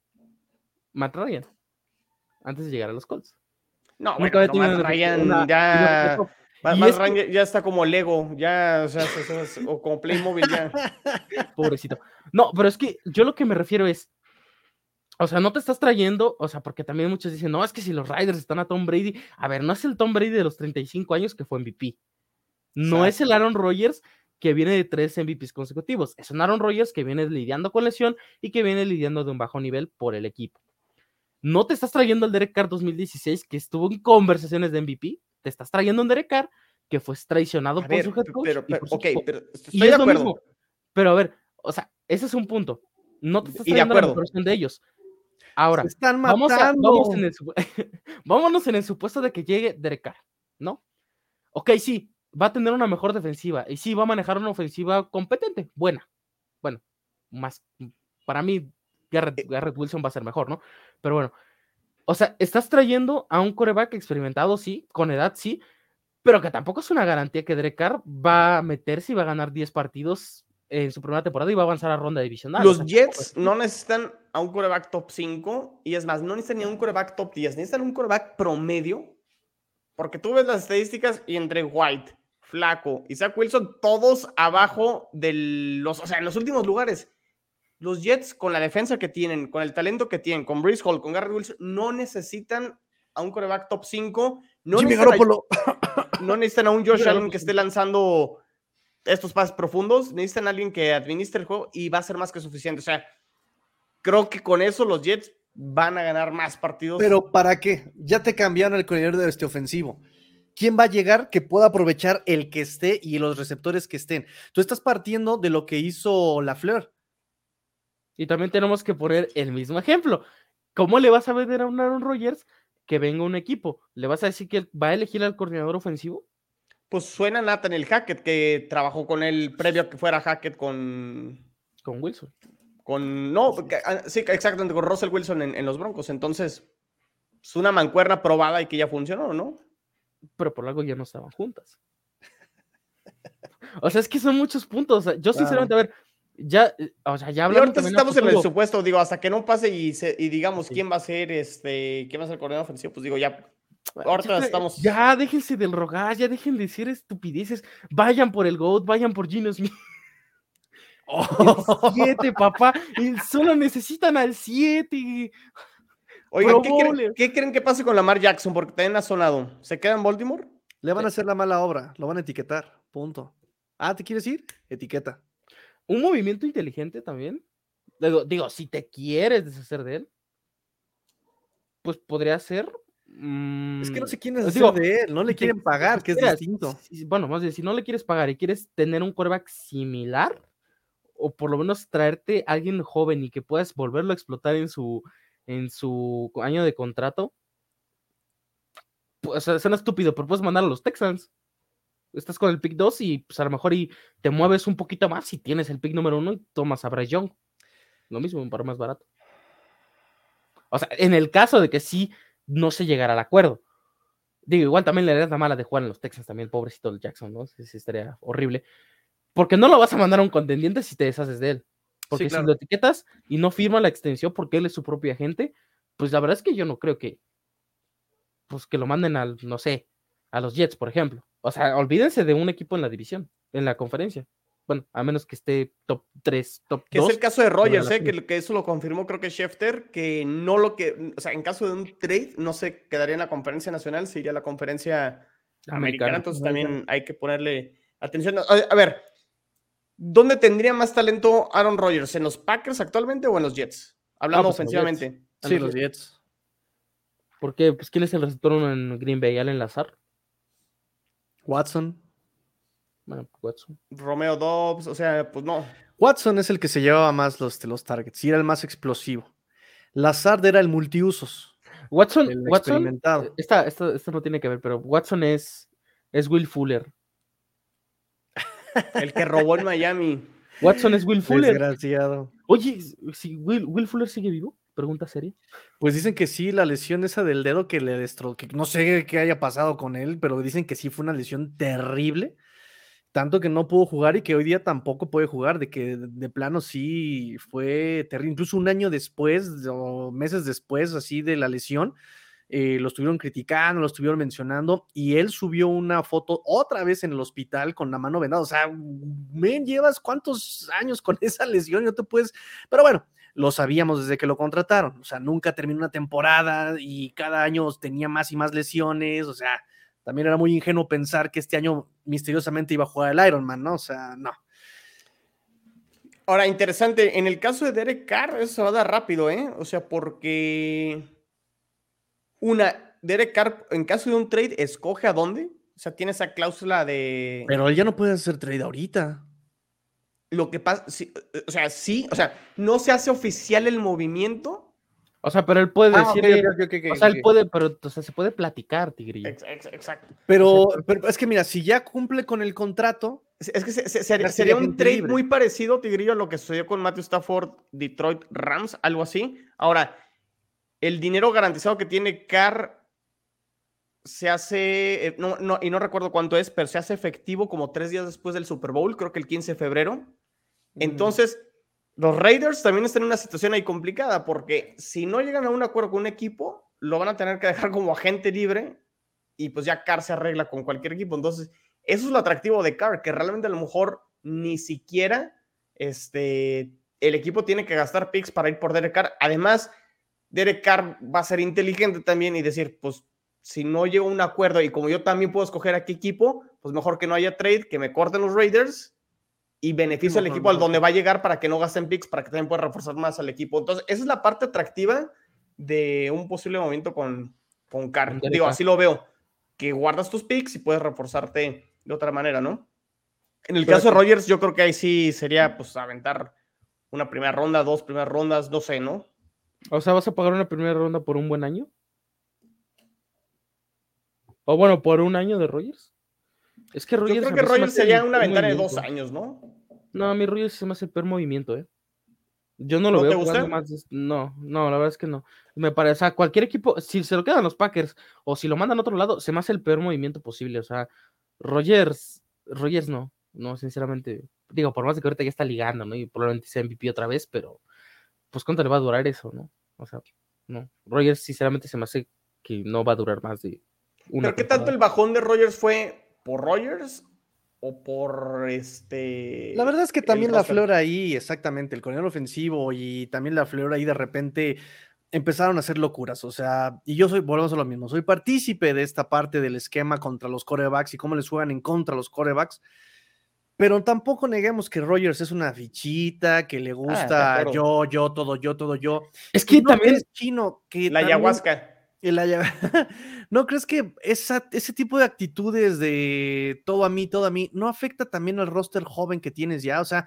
Matt Ryan. Antes de llegar a los Colts. No, bueno, no, Matt Ryan una, ya. Que... ya está como Lego, ya, o sea, o como Playmobil ya. Pobrecito. No, pero es que yo lo que me refiero es, o sea, no te estás trayendo, o sea, porque también muchos dicen, no, es que si los Riders están a Tom Brady, a ver, no es el Tom Brady de los 35 años que fue MVP. No Exacto. es el Aaron Rodgers que viene de tres MVPs consecutivos. Es un Aaron Rodgers que viene lidiando con lesión y que viene lidiando de un bajo nivel por el equipo. No te estás trayendo el Derek Carr 2016 que estuvo en conversaciones de MVP, te estás trayendo un Derek Carr que fue traicionado a por ver, su head coach. Pero, pero, ok, su... pero estoy y de es acuerdo. lo mismo. Pero a ver, o sea, ese es un punto. No te estás Y de trayendo la versión de ellos. Ahora, Se están vamos a- matando. vamos en el supu- vámonos en el supuesto de que llegue Derek Carr, ¿no? Ok, sí, va a tener una mejor defensiva y sí, va a manejar una ofensiva competente, buena. Bueno, más, para mí, Garrett, Garrett Wilson va a ser mejor, ¿no? Pero bueno, o sea, estás trayendo a un coreback experimentado, sí, con edad, sí, pero que tampoco es una garantía que Derek Carr va a meterse y va a ganar 10 partidos en su primera temporada y va a avanzar a ronda divisional. Los o sea, Jets no necesitan a un coreback top 5 y es más, no necesitan ni a un coreback top 10, necesitan un coreback promedio porque tú ves las estadísticas y entre White, Flaco, Isaac Wilson, todos abajo de los, o sea, en los últimos lugares. Los Jets, con la defensa que tienen, con el talento que tienen, con Brice Hall, con Gary Wilson, no necesitan a un coreback top 5. No, necesitan a, no necesitan a un Josh Allen que esté lanzando estos pases profundos. Necesitan a alguien que administre el juego y va a ser más que suficiente. O sea, creo que con eso los Jets van a ganar más partidos. Pero ¿para qué? Ya te cambiaron el corredor de este ofensivo. ¿Quién va a llegar que pueda aprovechar el que esté y los receptores que estén? Tú estás partiendo de lo que hizo la Fleur. Y también tenemos que poner el mismo ejemplo. ¿Cómo le vas a vender a un Aaron Rodgers que venga un equipo? ¿Le vas a decir que va a elegir al coordinador ofensivo? Pues suena Nathaniel Hackett, que trabajó con él previo a que fuera Hackett con. Con Wilson. Con. No, ah, sí, exactamente, con Russell Wilson en, los Broncos. Entonces, es una mancuerna probada y que ya funcionó, ¿no? Pero por algo ya no estaban juntas. O sea, es que son muchos puntos. yo, sinceramente, a ver, ya, eh, o sea, ya hablamos. estamos en el supuesto, digo, hasta que no pase y, y digamos quién va a ser este, quién va a ser el coordinador ofensivo, pues digo, ya Ahorita ya, estamos. Ya, déjense del rogar, ya dejen de decir estupideces. Vayan por el GOAT, vayan por Gino Smith. Oh. siete, papá. Solo necesitan al 7. Oigan, ¿qué creen, que pase con Lamar Jackson? Porque también ha sonado. ¿Se queda en Baltimore? Le van a hacer la mala obra, lo van a etiquetar. Punto. Ah, ¿te quieres ir? Etiqueta. Un movimiento inteligente también. Digo, digo, si te quieres deshacer de él, pues podría ser es que no mm, sé quién es digo, de él, no le quieren pagar, que es distinto. bueno, más bien, si no le quieres pagar y quieres tener un quarterback similar, o por lo menos traerte a alguien joven y que puedas volverlo a explotar en su, en su año de contrato, pues suena estúpido, pero puedes mandar a los Texans. Estás con el pick 2 y pues a lo mejor y te mueves un poquito más y tienes el pick número 1 y tomas a Bryce Young. Lo mismo, un par más barato. O sea, en el caso de que sí no se llegará al acuerdo. Digo, igual también le haría la mala de jugar en los Texans también, pobrecito el Jackson, ¿no? Sí, estaría horrible. Porque no lo vas a mandar a un contendiente si te deshaces de él. Porque si lo etiquetas y no firma la extensión porque él es su propio agente, pues la verdad es que yo no creo que, pues que lo manden al, no sé, a los Jets, por ejemplo. O sea, olvídense de un equipo en la división, en la conferencia. Bueno, a menos que esté top 3, top 2. Que es el caso de Rogers, ¿eh? que, que, eso lo confirmó creo que Schefter, que no lo que, o sea, en caso de un trade no se quedaría en la conferencia nacional, se iría a la conferencia americana, entonces también hay que ponerle atención. A, ver, ¿dónde tendría más talento Aaron Rodgers? ¿En los Packers actualmente o en los Jets? Hablando pues, ofensivamente. Sí, los Jets. ¿Por qué? Pues, ¿quién es el receptor en Green Bay? ¿Allen Lazar? Watson. Bueno, Watson. Romeo Dobbs, o sea, pues no. Watson es el que se llevaba más los, los targets y era el más explosivo. Lazard era el multiusos. Watson, Watson, eh, esta, esta, no tiene que ver, pero Watson es, es Will Fuller. el que robó en Miami. Watson es Will Fuller. Desgraciado. Oye, si Will, Will Fuller sigue vivo, pregunta seria. Pues dicen que sí, la lesión esa del dedo que le destrozó, que no sé qué haya pasado con él, pero dicen que sí fue una lesión terrible tanto que no pudo jugar y que hoy día tampoco puede jugar, de que de plano sí fue terrible, incluso un año después o meses después así de la lesión, eh, lo estuvieron criticando, lo estuvieron mencionando y él subió una foto otra vez en el hospital con la mano vendada, o sea, men, llevas cuántos años con esa lesión, no te puedes, pero bueno, lo sabíamos desde que lo contrataron, o sea, nunca terminó una temporada y cada año tenía más y más lesiones, o sea, también era muy ingenuo pensar que este año misteriosamente iba a jugar el Ironman, ¿no? O sea, no. Ahora, interesante, en el caso de Derek Carr, eso se va a dar rápido, ¿eh? O sea, porque una, Derek Carr, en caso de un trade, escoge a dónde. O sea, tiene esa cláusula de. Pero él ya no puede hacer trade ahorita. Lo que pasa, o sea, sí, o sea, no se hace oficial el movimiento, o sea, pero él puede ah, decir. o sea, él puede, pero o sea, se puede platicar, Tigrillo. Exacto. Pero, pero, es que mira, si ya cumple con el contrato. Es que sería, un trade muy parecido, Tigrillo, a lo que sucedió con Matthew Stafford, Detroit Rams, algo así. Ahora, el dinero garantizado que tiene Carr se hace, eh, no, no, y no recuerdo cuánto es, pero se hace efectivo como tres días después del Super Bowl, creo que el 15 de febrero. Entonces, los Raiders también están en una situación ahí complicada porque si no llegan a un acuerdo con un equipo, lo van a tener que dejar como agente libre y pues ya Carr se arregla con cualquier equipo. Entonces, Eso es lo atractivo de Carr, que realmente a lo mejor ni siquiera este, el equipo tiene que gastar picks para ir por Derek Carr. Además, Derek Carr va a ser inteligente también y decir, pues si no llego a un acuerdo y como yo también puedo escoger a qué equipo, pues mejor que no haya trade, que me corten los Raiders y beneficio al equipo al donde va a llegar para que no gasten picks, para que también pueda reforzar más al equipo. Entonces, esa es la parte atractiva de un posible movimiento con, con Carr. Digo, así lo veo, que guardas tus picks y puedes reforzarte de otra manera, ¿no? En el caso de Rogers, yo creo que ahí sí sería pues aventar una primera ronda, dos primeras rondas, no sé, ¿no? O sea, ¿vas a pagar una primera ronda por un buen año? O bueno, por un año de Rogers. Es que Rogers. Yo creo que Rogers sería una ventana de dos años, ¿no? No, a mí Rogers se me hace el peor movimiento, ¿eh? Yo no lo veo jugando más. No, no, la verdad es que no. Me parece, o sea, cualquier equipo, si se lo quedan los Packers o si lo mandan a otro lado, se me hace el peor movimiento posible. O sea, Rogers, Rogers no, no, sinceramente. Digo, por más de que ahorita ya está ligando, ¿no? Y probablemente sea MVP otra vez, pero pues cuánto le va a durar eso, ¿no? O sea, no. Rogers, sinceramente, se me hace que no va a durar más de una. ¿Pero qué tanto el bajón de Rogers fue por Rogers o por este. La verdad es que también la flora ahí, exactamente, el coronel ofensivo y también la flora ahí de repente empezaron a hacer locuras. O sea, y yo soy, volvemos a lo mismo, soy partícipe de esta parte del esquema contra los corebacks y cómo les juegan en contra los corebacks. Pero tampoco neguemos que Rogers es una fichita, que le ah, gusta yo, yo, todo, yo, todo, yo. Es que también es chino, que la ayahuasca. ¿No crees que ese tipo de actitudes de todo a mí, todo a mí, no afecta también al roster joven que tienes ya? O sea,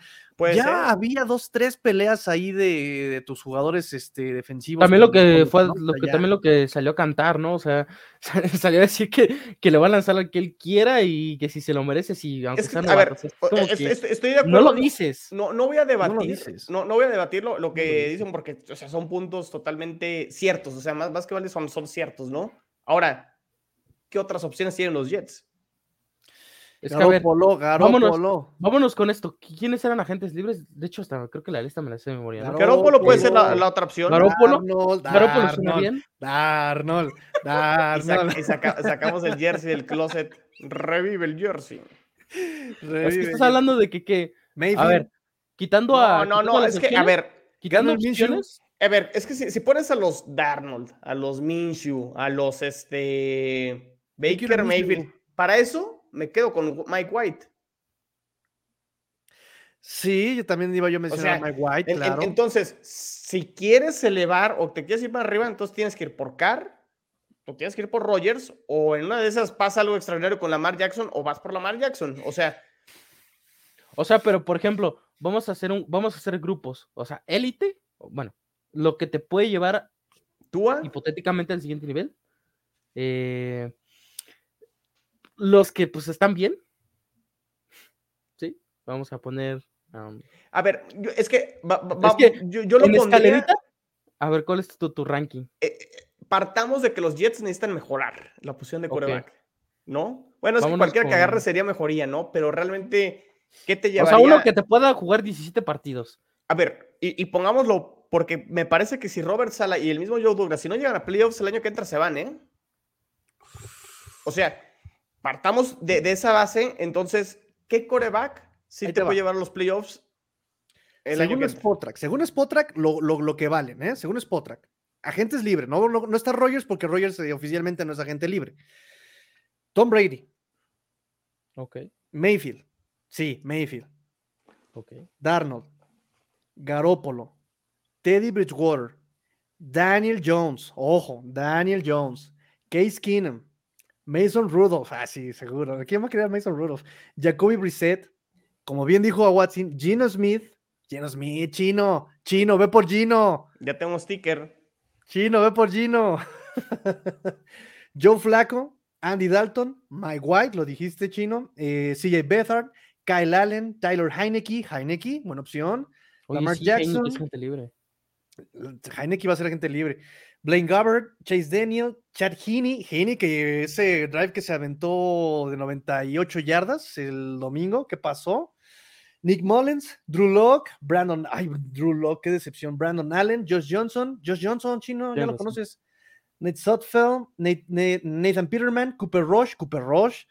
ya había dos, tres peleas ahí de, tus jugadores este, defensivos. También lo que fue, lo que, también lo que salió a cantar, ¿no? O sea, salió a decir que, que le va a lanzar al que él quiera y que si se lo merece, si aunque sea a ver, estoy de acuerdo. No lo dices. No, no voy a debatir. No, no, voy a debatir lo, que dicen porque, o sea, son puntos totalmente ciertos. O sea, más, más que vale son, son ciertos, ¿no? Ahora, ¿qué otras opciones tienen los Jets? Es que, a ver, vámonos, vámonos, con esto. ¿Quiénes eran agentes libres? De hecho, hasta creo que la lista me la sé de memoria. ¿no? Garópolo puede ser la, otra opción. Garópolo. Garópolo suena bien. Darnold. Darnold. y, sacamos el jersey del closet. Revive el jersey. Es que estás hablando de que, que a ver, quitando a. No, no, no, es que, a ver, quitando opciones. A ver, es que si, si, pones a los Darnold, a los Minshew, a los este Baker Mayfield, para eso me quedo con Mike White. Sí, yo también iba yo a mencionar a Mike White, claro. entonces, si quieres elevar o te quieres ir para arriba, entonces tienes que ir por Carr, o tienes que ir por Rogers, o en una de esas pasa algo extraordinario con Lamar Jackson, o vas por Lamar Jackson. O sea. O sea, pero por ejemplo, vamos a hacer un, vamos a hacer grupos. O sea, élite, bueno, lo que te puede llevar ¿Tua? hipotéticamente al siguiente nivel. Eh, los que pues están bien. Sí, vamos a poner. a ver, es que, yo, lo pondría... A ver, ¿cuál es tu, tu ranking? Eh, partamos de que los Jets necesitan mejorar la posición de coreback, ¿no? Bueno, es que cualquiera que agarre sería mejoría, ¿no? Pero realmente, ¿qué te llevaría? O sea, uno que te pueda jugar 17 partidos. A ver, y, pongámoslo, porque me parece que si Robert Sala y el mismo Joe Douglas, si no llegan a playoffs el año que entra, se van, ¿eh? O sea, partamos de, esa base, entonces, ¿qué coreback sí te, puede llevar a los playoffs? según Spotrack, según Spotrack, lo, lo, que valen, ¿eh? Según Spotrack. Agentes libre, no, no, está Rogers porque Rogers eh, oficialmente no es agente libre. Tom Brady. Ok. Mayfield. Sí, Mayfield. Ok. Darnold. Garópolo. Teddy Bridgewater. Daniel Jones. Ojo, Daniel Jones. Case Keenum. Mason Rudolph, ah, sí, seguro. ¿Quién va a crear Mason Rudolph? Jacoby Brissett, como bien dijo a Watson, Gino Smith, Gino Smith, Chino, Chino, ve por Gino. Ya tengo sticker. Chino, ve por Gino. Joe Flaco, Andy Dalton, Mike White, lo dijiste, Chino, eh, CJ Bethard, Kyle Allen, Tyler Heineke, Heineke, buena opción. Lamar Jackson. Heineke, libre. Heineke va a ser gente libre. Blaine Gabbard, Chase Daniel, Chad Heaney, Heaney, que ese drive que se aventó de 98 yardas el domingo, ¿qué pasó? Nick Mullins, Drew Locke, Brandon, ay, Drew Locke, qué decepción, Brandon Allen, Josh Johnson, Josh Johnson, chino, ya lo conoces, Nate Sutfeld, Nathan Peterman, Cooper Rush, Cooper Rush,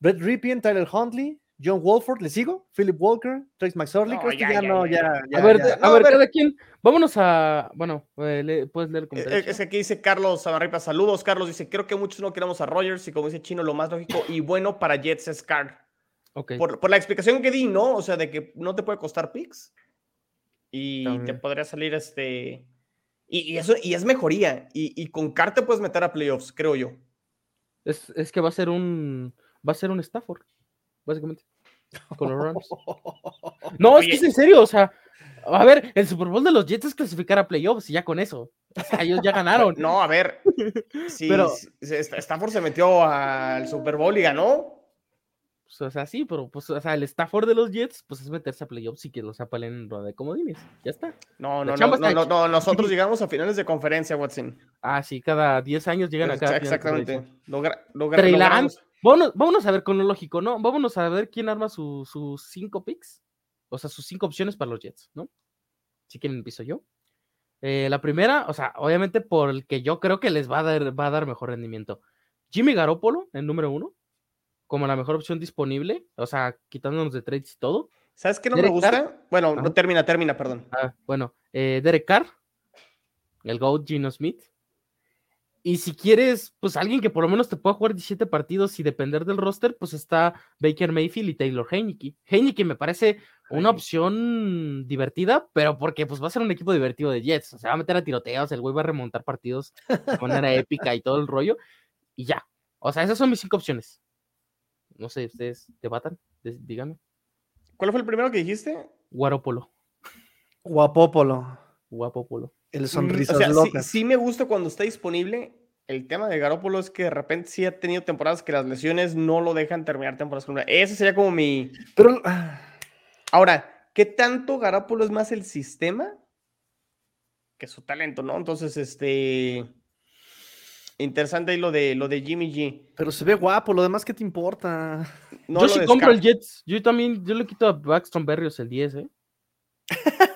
Brett Ripien, Tyler Huntley, John Wolford, ¿le sigo? Philip Walker, Trace McSorley, No, creo que ya, ya, no, ya. ya, ya, a ver, a ver, cada quien. Vámonos a. Bueno, eh, le- puedes leer comentario. Eh, Es que aquí dice Carlos Samarripa, saludos. Carlos dice, creo que muchos no queremos a Rogers y como dice Chino, lo más lógico y bueno para Jets es Carr. Ok. Por, por la explicación que di, ¿no? O sea, de que no te puede costar picks y te podría salir este... Y, y eso, y es mejoría. Y, y con Carr te puedes meter a playoffs, creo yo. Es, es que va a ser un. Va a ser un Stafford, básicamente. Con los Rams. No, es que es en serio, o sea. A ver, el Super Bowl de los Jets es clasificar a playoffs y ya con eso. O sea, ellos ya ganaron. No, a ver. Si, Pero- Stafford se metió al Super Bowl y ganó. Pues, o sea, sí, pero pues, o sea, el Stafford de los Jets, pues es meterse a playoffs y que los apalen en ronda de comodines. Ya está. No, no, no, no, no, no, Nosotros llegamos a finales de conferencia, Watson. Ah, sí, cada 10 años llegan acá. Exactamente. Logra- logra- Trey logramos- Lance. Vámonos, vámonos a ver cronológico, ¿no? Vámonos a ver quién arma su- sus cinco picks. O sea, sus cinco opciones para los Jets, ¿no? Si quieren, empiezo yo. Eh, la primera, o sea, obviamente por el que yo creo que les va a dar, va a dar mejor rendimiento. Jimmy Garoppolo, el número uno, como la mejor opción disponible, o sea, quitándonos de trades y todo. ¿Sabes qué no me Derek gusta? Carr. Bueno, no, termina, termina, perdón. Ah, bueno, eh, Derek Carr, el GOAT Gino Smith. Y si quieres, pues alguien que por lo menos te pueda jugar 17 partidos y depender del roster, pues está Baker Mayfield y Taylor Heineke. Heineke me parece una opción divertida, pero porque pues va a ser un equipo divertido de Jets. O sea, va a meter a tiroteos, el güey va a remontar partidos de manera épica y todo el rollo. Y ya. O sea, esas son mis cinco opciones. No sé, ustedes debatan, díganme. ¿Cuál fue el primero que dijiste? Guaropolo. Guapópolo. Guapopolo. El Mm, sonrisas o sea, sí, locas. sí me gusta cuando está disponible. El tema de Garópolo es que de repente sí ha tenido temporadas que las lesiones no lo dejan terminar temporadas con Ese sería como mi. Pero ah, Ahora, ¿qué tanto Garópolo es más el sistema que su talento, no? Entonces, este. Interesante ahí lo de, lo de Jimmy G. pero se ve guapo, lo demás, ¿qué te importa? No yo sí compro el. Jets. Yo también, yo le quito a Braxton Berrios el 10, ¿eh?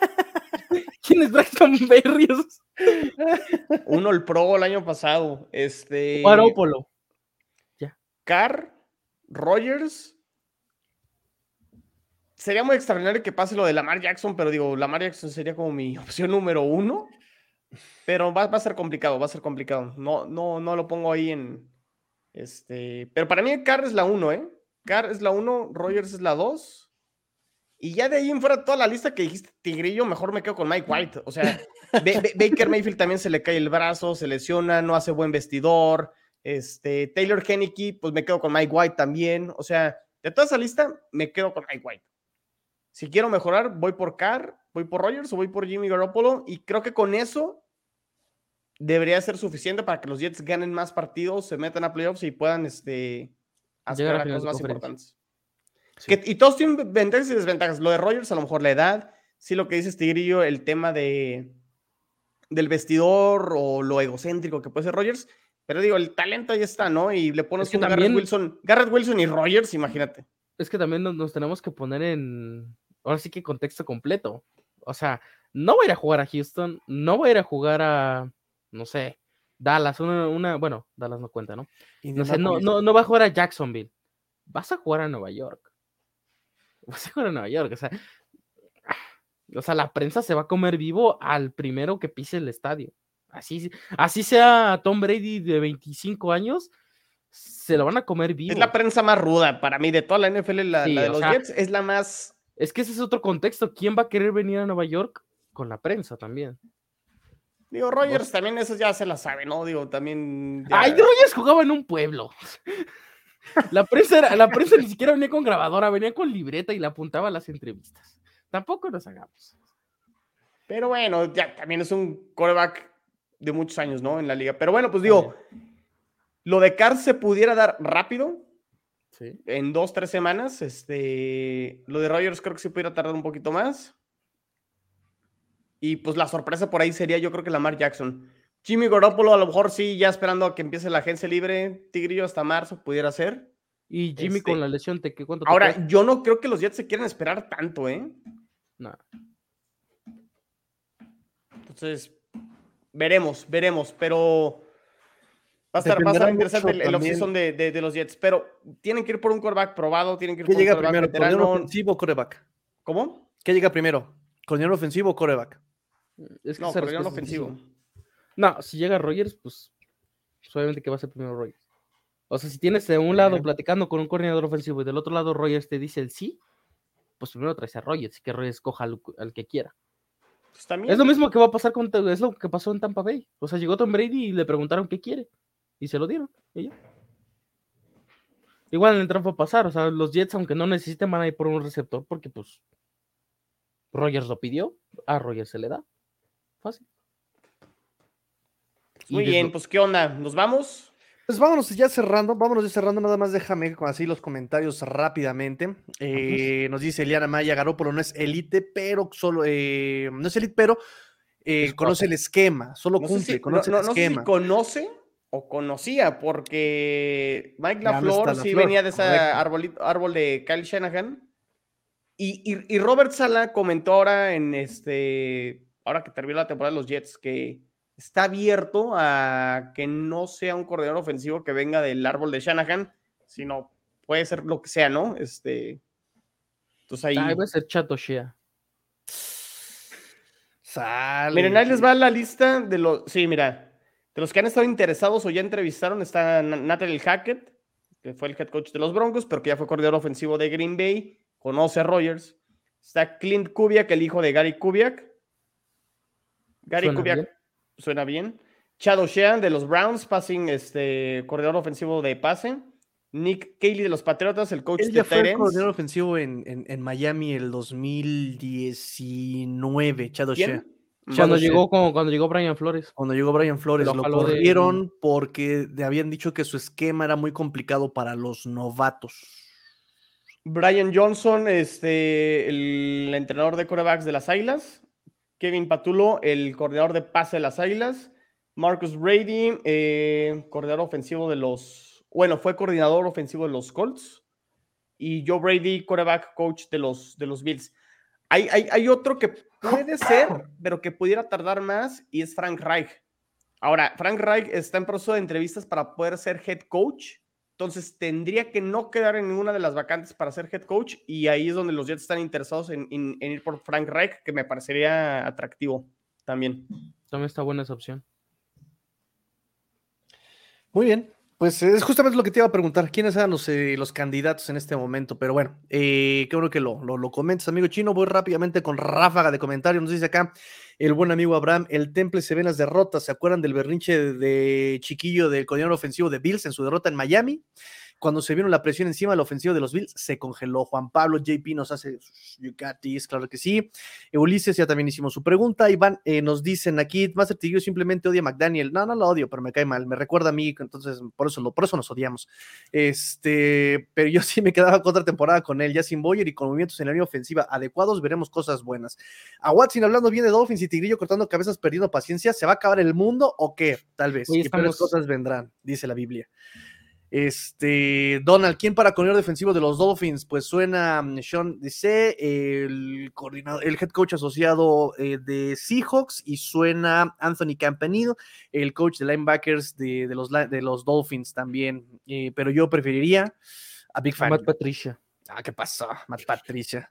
¿Quién es Braxton Berrios? Uno el Pro el año pasado. Este. Guaropolo. Carr, Rogers. Sería muy extraordinario que pase lo de Lamar Jackson, pero digo, Lamar Jackson sería como mi opción número uno. Pero va, va a ser complicado, va a ser complicado. No, no, no lo pongo ahí en. Este. Pero para mí, Carr es la uno, ¿eh? Carr es la uno, Rogers es la dos. Y ya de ahí en fuera, toda la lista que dijiste, Tigrillo, mejor me quedo con Mike White. O sea, Ba- Ba- Baker Mayfield también se le cae el brazo, se lesiona, no hace buen vestidor. Este, Taylor Henneke, pues me quedo con Mike White también. O sea, de toda esa lista, me quedo con Mike White. Si quiero mejorar, voy por Carr, voy por Rogers o voy por Jimmy Garoppolo. Y creo que con eso debería ser suficiente para que los Jets ganen más partidos, se metan a playoffs y puedan este, final cosas más importantes. Sí. Que- y todos tienen ventajas y desventajas. Lo de Rogers, a lo mejor la edad. Sí, lo que dices, Tigrillo, el tema de del vestidor o lo egocéntrico que puede ser Rogers. Pero digo, el talento ahí está, ¿no? Y le pones que un también- Garrett Wilson. Garrett Wilson y Rogers, imagínate. Es que también nos, nos tenemos que poner en. Ahora sí que contexto completo. O sea, no voy a ir a jugar a Houston, no voy a ir a jugar a. No sé, Dallas, una. una bueno, Dallas no cuenta, ¿no? No sé, no, no, no va a jugar a Jacksonville. Vas a jugar a Nueva York. Jugar a Nueva York. O sea, o sea, la prensa se va a comer vivo al primero que pise el estadio. Así, así sea Tom Brady de 25 años, se lo van a comer vivo. Es la prensa más ruda para mí de toda la NFL, la, Sí, la de los sea- Jets, es la más. Es que ese es otro contexto. ¿Quién va a querer venir a Nueva York? Con la prensa también. Digo, Rogers también, eso ya se la sabe, ¿no? Digo, también. ya- Ay, Rogers jugaba en un pueblo. La prensa, era- la prensa ni siquiera venía con grabadora, venía con libreta y le apuntaba a las entrevistas. Tampoco nos hagamos. Pero bueno, ya también es un quarterback de muchos años, ¿no? En la liga. Pero bueno, pues digo, lo de Carr se pudiera dar rápido, Sí. en dos, tres semanas. Este, lo de Rogers creo que sí pudiera tardar un poquito más. Y pues la sorpresa por ahí sería, yo creo que Lamar Jackson. Jimmy Garoppolo, a lo mejor sí, ya esperando a que empiece la agencia libre, Tigrillo hasta marzo pudiera ser. Y Jimmy Este, con la lesión, ¿te, qué, ¿cuánto te Ahora, yo no creo que los Jets se quieran esperar tanto, ¿eh? No. Entonces, veremos, veremos, pero Va a estar, va a estar interesante el, el offseason de, de, de los Jets, pero tienen que ir por un quarterback probado, tienen que ir ¿Qué por un llega primero? ¿Coordinador veterano. ofensivo o coreback? ¿Cómo? ¿Qué llega primero? ¿Coordinador ofensivo o coreback? Es que No, respuesta es ofensivo. No, si llega Rogers, pues, pues obviamente que va a ser primero Rogers. O sea, si tienes de un lado platicando con un coordinador ofensivo y del otro lado Rogers te dice el sí, pues primero traes a Rogers y que Rogers escoja al, al que quiera. Pues también. Es lo mismo que va a pasar con es lo que pasó en Tampa Bay. O sea, llegó Tom Brady y le preguntaron qué quiere y se lo dieron. y ya. Igual en el a pasar, o sea, los Jets aunque no necesiten van a ir por un receptor porque pues Rogers lo pidió, a Rogers se le da. Fácil. Muy bien, pues ¿qué onda? ¿Nos vamos? Pues vámonos ya cerrando, vámonos ya cerrando, nada más déjame con así los comentarios rápidamente. Eh, nos dice Eliana Maya, Garópolo no es elite, pero solo, eh, no es elite, pero eh, conoce el esquema, solo No sé cumple, si, conoce no- el no- no sé si esquema. conoce o conocía, porque Mike LaFleur sí LaFleur, venía de ese árbol de Kyle Shanahan. Y, y- y Robert Sala comentó ahora en este, ahora que terminó la temporada de los Jets, que está abierto a que no sea un coordinador ofensivo que venga del árbol de Shanahan, sino puede ser lo que sea, ¿no? Este, entonces ahí. Va a ser Chato Shea. Sale. Miren, ahí les va la lista de los. Sí, mira. De los que han estado interesados o ya entrevistaron está Na- Nathaniel Hackett, que fue el head coach de los Broncos, pero que ya fue coordinador ofensivo de Green Bay. Conoce a Rogers. Está Clint Kubiak, el hijo de Gary Kubiak. Gary Suena Kubiak bien. Suena bien. Chad O'Shea de los Browns, passing, este, coordinador ofensivo de pase. Nick Cayley de los Patriotas, el coach Él de ya fue el Tyrants. coordinador ofensivo en, en, en Miami el 2019, Chad O'Shea. Cuando llegó, como cuando llegó Brian Flores. Cuando llegó Brian Flores, Lo lo de- corrieron porque le habían dicho que su esquema era muy complicado para los novatos. Brian Johnson, este, el entrenador de corebacks de las Águilas. Kevin Patulo, el coordinador de pase de las Águilas. Marcus Brady, eh, coordinador ofensivo de los. Bueno, fue coordinador ofensivo de los Colts. Y Joe Brady, quarterback coach de los, de los Bills. Hay, hay, hay otro que puede ser, pero que pudiera tardar más, y es Frank Reich. Ahora, Frank Reich está en proceso de entrevistas para poder ser head coach. Entonces tendría que no quedar en ninguna de las vacantes para ser head coach y ahí es donde los Jets están interesados en, en- en ir por Frank Reich, que me parecería atractivo también. También está buena esa opción. Muy bien. Pues es justamente lo que te iba a preguntar. ¿Quiénes eran los, eh, los candidatos en este momento? Pero bueno, eh, qué bueno que lo, lo, lo comentas, amigo chino. Voy rápidamente con ráfaga de comentarios. Nos dice acá el buen amigo Abraham: el temple se ve en las derrotas. ¿Se acuerdan del berrinche de, de chiquillo del coordinador ofensivo de Bills en su derrota en Miami? Cuando se vino la presión encima del ofensivo de los Bills, se congeló. Juan Pablo JP nos hace you got this, claro que sí. Ulises ya también hicimos su pregunta. Iván eh, nos dicen aquí, Master Tigrillo simplemente odia a McDaniel. No, no lo odio, pero me cae mal. Me recuerda a mí, entonces por eso, lo, por eso nos odiamos. Este, pero yo sí me quedaba con otra temporada con él, ya sin Boyer y con movimientos en la línea ofensiva adecuados, veremos cosas buenas. A Watson hablando bien de Dolphins y Tigrillo cortando cabezas, perdiendo paciencia, ¿se va a acabar el mundo o qué? Tal vez. Y peores cosas vendrán, dice la Biblia. Este, Donald, ¿quién para coordinador defensivo de los Dolphins? Pues suena mm, Sean Dice, el coordinador, el head coach asociado eh, de Seahawks, y suena Anthony Campanile, el coach de linebackers de, de los, de los Dolphins también. Eh, pero yo preferiría a Big Fan. Matt Patricia. Ah, ¿qué pasó? Matt Patricia.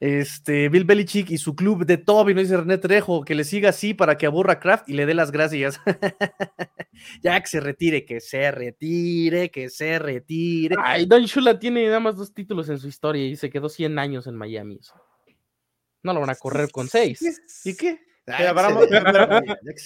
Este, Bill Belichick y su club de Toby, nos dice René Trejo, que le siga así para que aburra Kraft y le dé las gracias. ya que se retire, que se retire, que se retire. Ay, Don Shula tiene nada más dos títulos en su historia y se quedó 100 años en Miami. No lo van a correr con seis. ¿Y qué? Pero abramos- pero-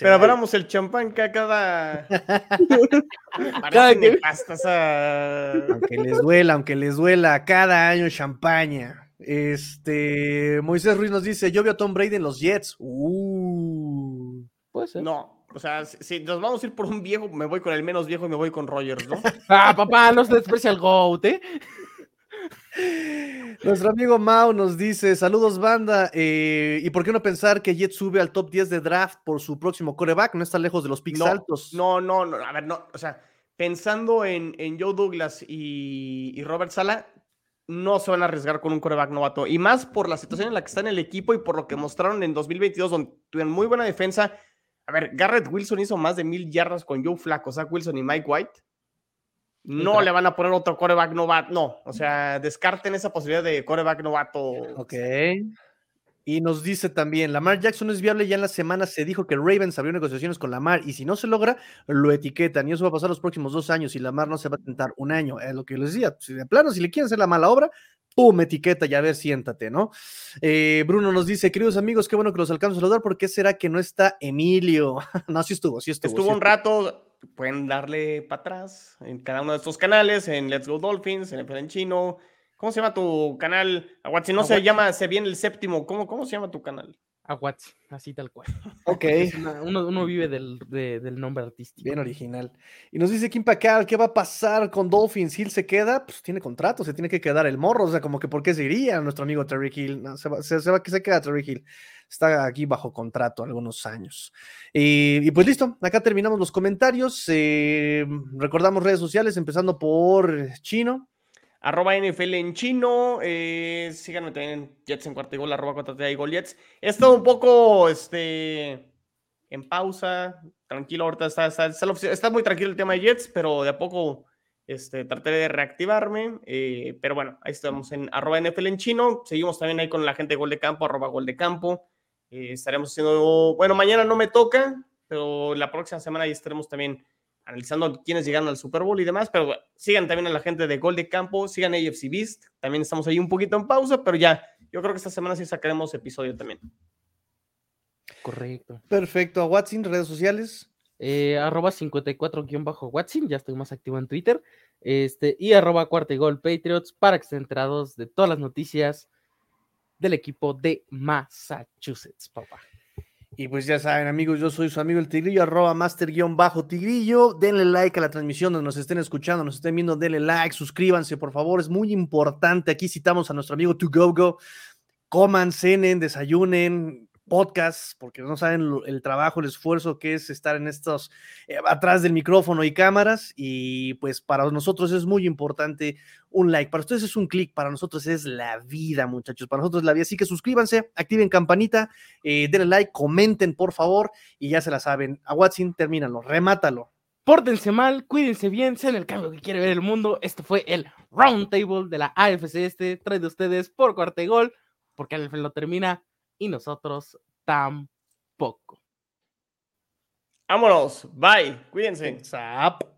Pero el champán que a cada. Cada Parece que- nefasta esa- Aunque les duela, aunque les duela, cada año champaña. Este, Moisés Ruiz nos dice, yo veo a Tom Brady en los Jets. Uh. Puede ser. No, o sea, si, si nos vamos a ir por un viejo, me voy con el menos viejo y me voy con Rogers, ¿no? Ah, papá, no se desprecia el GOAT, ¿eh? Nuestro amigo Mau nos dice, saludos banda, eh, ¿y por qué no pensar que Jets sube al top 10 de draft por su próximo coreback? No está lejos de los picks No, altos. No, no, no, a ver, no, o sea, pensando en, en Joe Douglas y, y Robert Sala, no se van a arriesgar con un coreback novato. Y más por la situación en la que está en el equipo y por lo que mostraron en 2022, donde tuvieron muy buena defensa, a ver, Garrett Wilson hizo más de mil yardas con Joe Flacco, Zach Wilson y Mike White. No le van a poner otro coreback novato, no. O sea, descarten esa posibilidad de coreback novato. Ok. Y nos dice también, Lamar Jackson es viable, ya en la semana se dijo que Ravens abrió negociaciones con Lamar y si no se logra, lo etiquetan y eso va a pasar los próximos dos años y Lamar no se va a tentar un año, es lo que les decía, si de plano, si le quieren hacer la mala obra, pum, etiqueta y a ver, siéntate, ¿no? Eh, Bruno nos dice, queridos amigos, qué bueno que los alcanzo a saludar, ¿por qué será que no está Emilio? no, sí estuvo, sí estuvo. Estuvo un rato, pueden darle para atrás en cada uno de estos canales, en Let's Go Dolphins, en el chino. ¿Cómo se llama tu canal? Aguat, si no se llama, se viene el séptimo. ¿Cómo, ¿Cómo se llama tu canal? Aguat, así tal cual. Ok. uno, uno, vive del, del, nombre artístico. Bien original. Y nos dice Kim Pacal, ¿qué va a pasar con Dolphins? Hill se queda, pues tiene contrato, se tiene que quedar el morro. O sea, como que ¿por qué se iría nuestro amigo Terry Hill? No, se va, se, se va que se queda Terry Hill está aquí bajo contrato algunos años. Y, pues listo, acá terminamos los comentarios. Eh, recordamos redes sociales, empezando por Chino. Arroba NFL en chino. Eh, síganme también en Jets en cuarto y gol, arroba cuatro y gol Jets. He estado un poco este, en pausa, tranquilo. Ahorita está, está, muy tranquilo el tema de Jets, pero de a poco este, de reactivarme. Eh, pero bueno, ahí estamos en arroba NFL en chino. Seguimos también ahí con la gente de gol de campo, arroba gol de campo. Eh, estaremos haciendo, bueno, mañana no me toca, pero la próxima semana ahí estaremos también analizando quiénes llegaron al Super Bowl y demás, pero sigan también a la gente de Gol de Campo, sigan AFC Beast, también estamos ahí un poquito en pausa, pero ya, yo creo que esta semana sí sacaremos episodio también. Correcto. Perfecto, a Watson, redes sociales. Eh, arroba 54-Watson, ya estoy más activo en Twitter, este, y arroba cuarta y gol Patriots para que estén enterados de todas las noticias del equipo de Massachusetts, papá. Y pues ya saben, amigos, yo soy su amigo el Tigrillo, arroba master-tigrillo. Denle like a la transmisión donde nos estén escuchando, nos estén viendo, denle like, suscríbanse, por favor, es muy importante. Aquí citamos a nuestro amigo To Go Go. Coman, cenen, desayunen, podcast, porque no saben el trabajo, el esfuerzo que es estar en estos, eh, atrás del micrófono y cámaras, y pues para nosotros es muy importante un like, para ustedes es un clic, para nosotros es la vida, muchachos, para nosotros es la vida, así que suscríbanse, activen campanita, eh, denle like, comenten, por favor, y ya se la saben, a Watson, termínalo, remátalo. Pórtense mal, cuídense bien, sean el cambio que quiere ver el mundo. Este fue el Roundtable de la AFC Este, trae de ustedes por cuarto gol, porque al lo termina y nosotros tampoco. Vámonos, bye, cuídense. Zap.